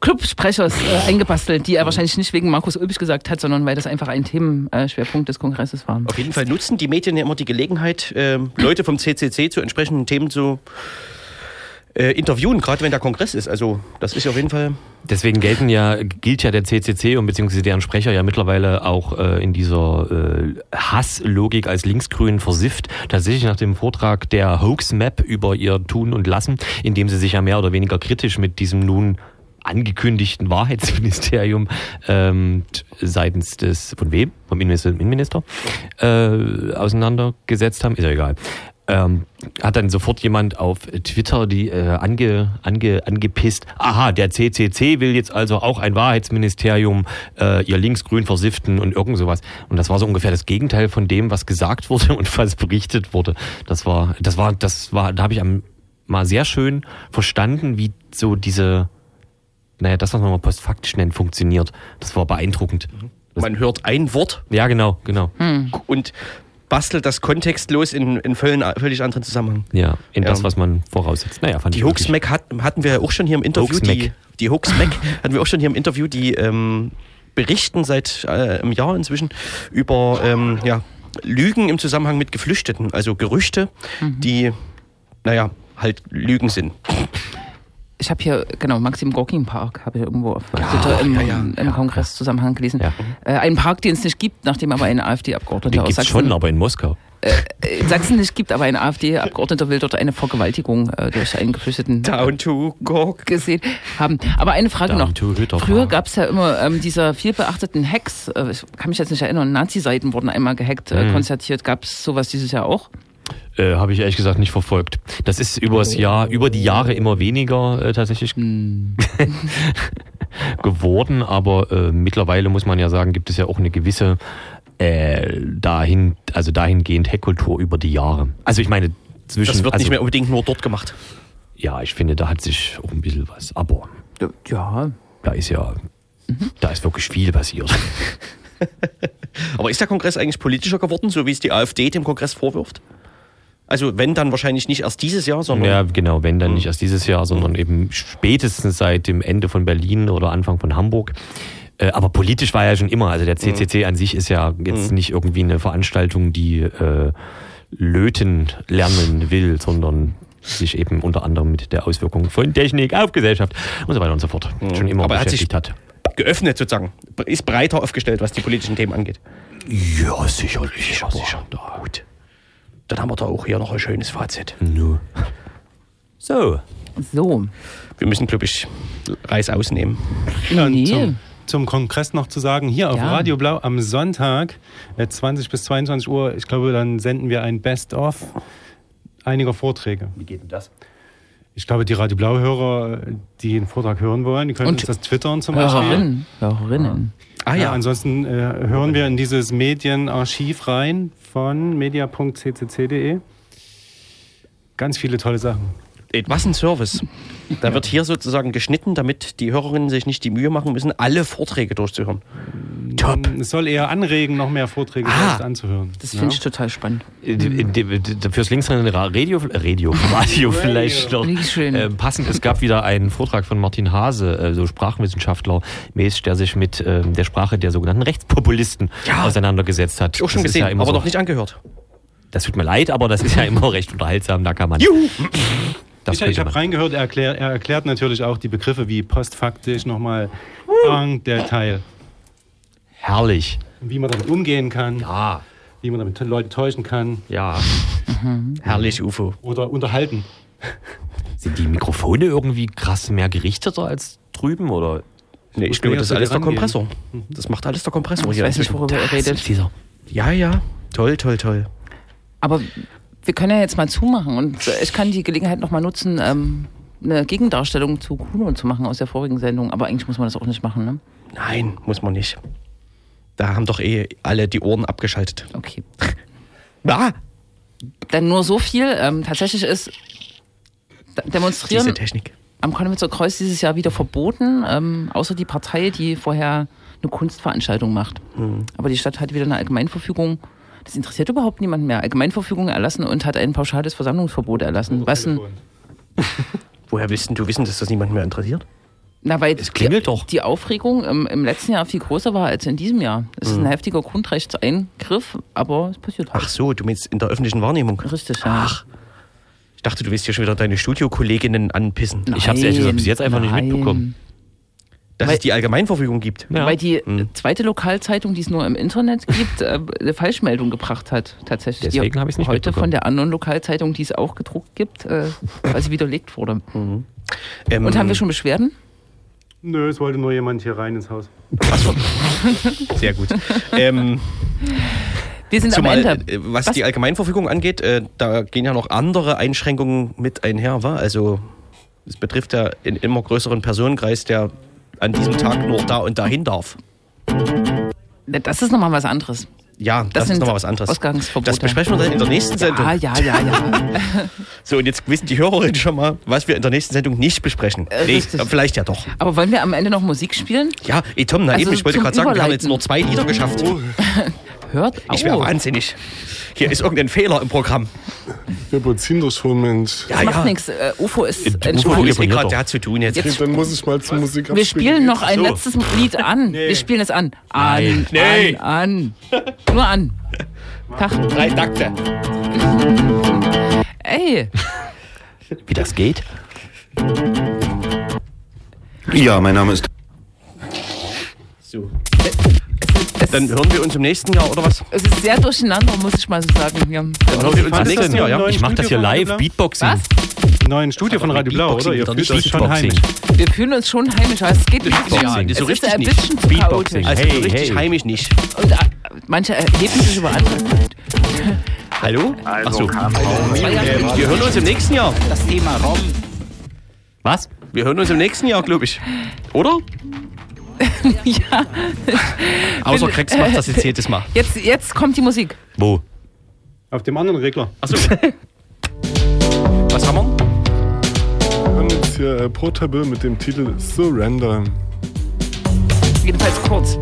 Clubsprechers äh, eingebastelt, die er wahrscheinlich nicht wegen Markus Ulbrich gesagt hat, sondern weil das einfach ein Themenschwerpunkt des Kongresses war. Auf jeden Fall nutzen die Medien ja immer die Gelegenheit, ähm, Leute vom CCC zu entsprechenden Themen zu äh, interviewen, gerade wenn der Kongress ist. Also das ist auf jeden Fall. Deswegen gelten ja, gilt ja der CCC und beziehungsweise deren Sprecher ja mittlerweile auch äh, in dieser äh, Hasslogik als linksgrün versifft. Tatsächlich nach dem Vortrag der Hoax Map über ihr Tun und Lassen, in dem sie sich ja mehr oder weniger kritisch mit diesem nun angekündigten Wahrheitsministerium ähm, seitens des, von wem? Vom Innenminister, Innenminister äh, auseinandergesetzt haben. Ist ja egal. Ähm, hat dann sofort jemand auf Twitter die äh, ange, ange, angepisst. Aha, der CCC will jetzt also auch ein Wahrheitsministerium, äh, ihr linksgrün versiften und irgend sowas. Und das war so ungefähr das Gegenteil von dem, was gesagt [laughs] wurde und was berichtet wurde. Das war, das war, das war, da habe ich am, mal sehr schön verstanden, wie so diese, naja, das, was man mal postfaktisch nennt, funktioniert. Das war beeindruckend. Das, Man hört ein Wort ja, genau, genau. und bastelt das kontextlos in, in völlig, völlig anderen Zusammenhang. Ja, in das, Ja. was man voraussetzt. Naja, fand Die ich wirklich- Hoaxmac hat, hatten wir ja auch schon hier im Interview. Hoaxmac. Die, die Hoaxmac [laughs] hatten wir auch schon hier im Interview, die ähm, berichten seit äh, einem Jahr inzwischen über ähm, ja, Lügen im Zusammenhang mit Geflüchteten, also Gerüchte, die, naja, halt Lügen sind. Ich habe hier, genau, Maxim Gorki Park, habe ich irgendwo auf Twitter im, ja, ja, im Kongresszusammenhang gelesen. Ja. Äh, einen Park, den es nicht gibt, nachdem aber ein AfD-Abgeordneter aus Sachsen, schon, aber in Moskau. äh, in Sachsen nicht gibt, aber ein AfD-Abgeordneter will dort eine Vergewaltigung äh, durch einen Geflüchteten Down to Gork. gesehen haben. Aber eine Frage Down noch. Früher gab es ja immer ähm, dieser viel beachteten Hacks, äh, ich kann mich jetzt nicht erinnern, Nazi-Seiten wurden einmal gehackt, äh, Mhm. konzertiert. Gab es sowas dieses Jahr auch? Äh, Habe ich ehrlich gesagt nicht verfolgt. Das ist übers Jahr, über die Jahre immer weniger äh, tatsächlich [laughs] geworden, aber äh, mittlerweile muss man ja sagen, gibt es ja auch eine gewisse äh, dahin, also dahingehend Hackkultur über die Jahre. Also ich meine zwischen, Das wird also, nicht mehr unbedingt nur dort gemacht. ja, ich finde, da hat sich auch ein bisschen was, aber Ja. da ist ja, da ist wirklich viel passiert. [laughs] Aber ist der Kongress eigentlich politischer geworden, so wie es die AfD dem Kongress vorwirft? Also wenn, dann wahrscheinlich nicht erst dieses Jahr, sondern Ja, genau, wenn dann nicht erst dieses Jahr, sondern eben spätestens seit dem Ende von Berlin oder Anfang von Hamburg. Äh, Aber politisch war ja schon immer, also der CCC an sich ist ja jetzt nicht irgendwie eine Veranstaltung, die äh, löten lernen will, sondern sich eben unter anderem mit der Auswirkung von Technik auf Gesellschaft und so weiter und so fort schon immer Aber er hat sich- beschäftigt hat. geöffnet sozusagen. Ist breiter aufgestellt, was die politischen Themen angeht. Ja, sicherlich. Sicher, sicher. Gut. Dann haben wir da auch hier noch ein schönes Fazit. Nur. So. So. Wir müssen, glaube ich, Reis ausnehmen. Ja, und nee. zum, zum Kongress noch zu sagen, hier auf Ja. Radio Blau am Sonntag, äh, 20 bis 22 Uhr, ich glaube, dann senden wir ein Best-of einiger Vorträge. Wie geht denn das? Ich glaube, die Radio Blau-Hörer, die den Vortrag hören wollen, die können Und uns das twittern zum Beispiel. Hörerinnen. Hörerinnen. Ah Ja, ansonsten äh, hören wir in dieses Medienarchiv rein von media.ccc.de. Ganz viele tolle Sachen. Was ein Service. Da wird hier sozusagen geschnitten, damit die Hörerinnen sich nicht die Mühe machen müssen, alle Vorträge durchzuhören. Top. Es soll eher anregen, noch mehr Vorträge Ah. selbst anzuhören. Das finde ich total spannend. Äh, die- Fürs linksrheinische Radio, äh, [laughs] Radio, Radio vielleicht noch äh, passend. Es gab wieder einen Vortrag von Martin Hase, äh, so Sprachwissenschaftler mäßig, der sich mit ähm, der Sprache der sogenannten Rechtspopulisten Ja. auseinandergesetzt hat. Ich auch schon Das gesehen, ja aber so, noch nicht angehört. Das tut mir leid, aber das ist ja [laughs] immer recht unterhaltsam. Da kann man. Das ich ich habe reingehört, er, erklär, er erklärt natürlich auch die Begriffe wie postfaktisch nochmal en Detail. Herrlich. Und wie man damit umgehen kann, Ja, wie man damit Leute täuschen kann ja. Herrlich, UFO. oder unterhalten. Sind die Mikrofone irgendwie krass mehr gerichteter als drüben oder? Nee, ich glaube, das ist alles der. Kompressor. Das macht alles der Kompressor Ich hier. weiß nicht, worüber er redet. dieser. Ja, ja. Toll, toll, toll. Aber wir können ja jetzt mal zumachen und ich kann die Gelegenheit nochmal nutzen, ähm, eine Gegendarstellung zu Kuno zu machen aus der vorigen Sendung. Aber eigentlich muss man das auch nicht machen, ne? Nein, muss man nicht. Da haben doch eh alle die Ohren abgeschaltet. Okay. [laughs] Ah, Dann nur so viel. Ähm, tatsächlich ist Demonstrieren diese Technik. am Konnewitzer Kreuz dieses Jahr wieder verboten, ähm, außer die Partei, die vorher eine Kunstveranstaltung macht. Aber die Stadt hat wieder eine Allgemeinverfügung. Das interessiert überhaupt niemanden mehr. Allgemeinverfügung erlassen und hat ein pauschales Versammlungsverbot erlassen. Was ein, [laughs] Woher willst denn du wissen, dass das niemand mehr interessiert? na, weil Es klingelt die, doch. die Aufregung im, im letzten Jahr viel größer war als in diesem Jahr. Es ist Mhm. ein heftiger Grundrechtseingriff, aber es passiert halt. Ach so, du meinst in der öffentlichen Wahrnehmung. Richtig, ja. Ach. Ich dachte, du willst hier schon wieder deine Studiokolleginnen anpissen. Ich hab's ehrlich gesagt bis jetzt einfach nicht Nein. mitbekommen. Dass Weil- es die Allgemeinverfügung gibt. Ja. Weil die Hm. zweite Lokalzeitung, die es nur im Internet gibt, äh, eine Falschmeldung gebracht hat, tatsächlich. Deswegen Die hab ich's nicht Heute von der anderen Lokalzeitung, die es auch gedruckt gibt, äh, [laughs] weil sie widerlegt wurde. Ähm, Und haben wir schon Beschwerden? Nö, es wollte nur jemand hier rein ins Haus. [laughs] Sehr gut. ähm, Wir sind zumal, am Ende. äh, was, Was? die Allgemeinverfügung angeht, äh, da gehen ja noch andere Einschränkungen mit einher. Wa? Also es betrifft ja einen immer größeren Personenkreis, der an diesem Tag nur da und dahin darf. Das ist nochmal was anderes. Ja, das, ist sind nochmal was anderes. Ausgangsverbote. Das besprechen wir dann in der nächsten Sendung. Ja, ja, ja, ja. [laughs] So, und jetzt wissen die Hörerinnen schon mal, was wir in der nächsten Sendung nicht besprechen. Äh, nee, vielleicht ja doch. Aber wollen wir am Ende noch Musik spielen? Ja, ey Tom, na Also eben, ich wollte gerade sagen, wir haben jetzt nur zwei Lieder geschafft. Hört auf. Ich wäre wahnsinnig. Hier ist irgendein Fehler im Programm. Wir beziehen doch schon, Mensch. Ja, Das macht ja. nichts. Äh, UFO ist Äh, UFO entspannt. ist eh gerade, der hat zu tun jetzt. Jetzt- Okay, dann muss ich mal zur Musik Wir spielen noch ein so. letztes Lied an. Wir spielen es an. An, Nein. Nee. an, an. Nur an. Tag. Drei Takte. Ey, Wie das geht? Ja, mein Name ist. So. Es, Dann hören wir uns im nächsten Jahr, oder was? es ist sehr durcheinander, muss ich mal so sagen. Ja. Dann hören wir uns im nächsten das Jahr, ja? Ich mach das hier live? Beatboxing. Was? Im neuen Studio von Radio Blau, oder? Ihr Beatboxing, fühlt euch schon Beatboxing. heimisch. Wir fühlen uns schon heimisch, aber es geht nicht. Ja, es so ist richtig ein nicht. bisschen zu Beatboxing. chaotisch. Also Hey, so richtig hey. heimisch nicht. Und äh, manche erheben sich über andere. Hallo? Ach so. Zwei Jahre Ähm, wir hören uns im nächsten Jahr. Das Thema Rom. Was? Wir hören uns im nächsten Jahr, glaube ich. Oder? [laughs] ja. Außer Krex macht das jetzt jedes Mal. Jetzt, jetzt kommt die Musik. Wo? Auf dem anderen Regler. Achso. Was haben wir? Wir hören jetzt hier äh, Portable mit dem Titel Surrender. Jedenfalls kurz.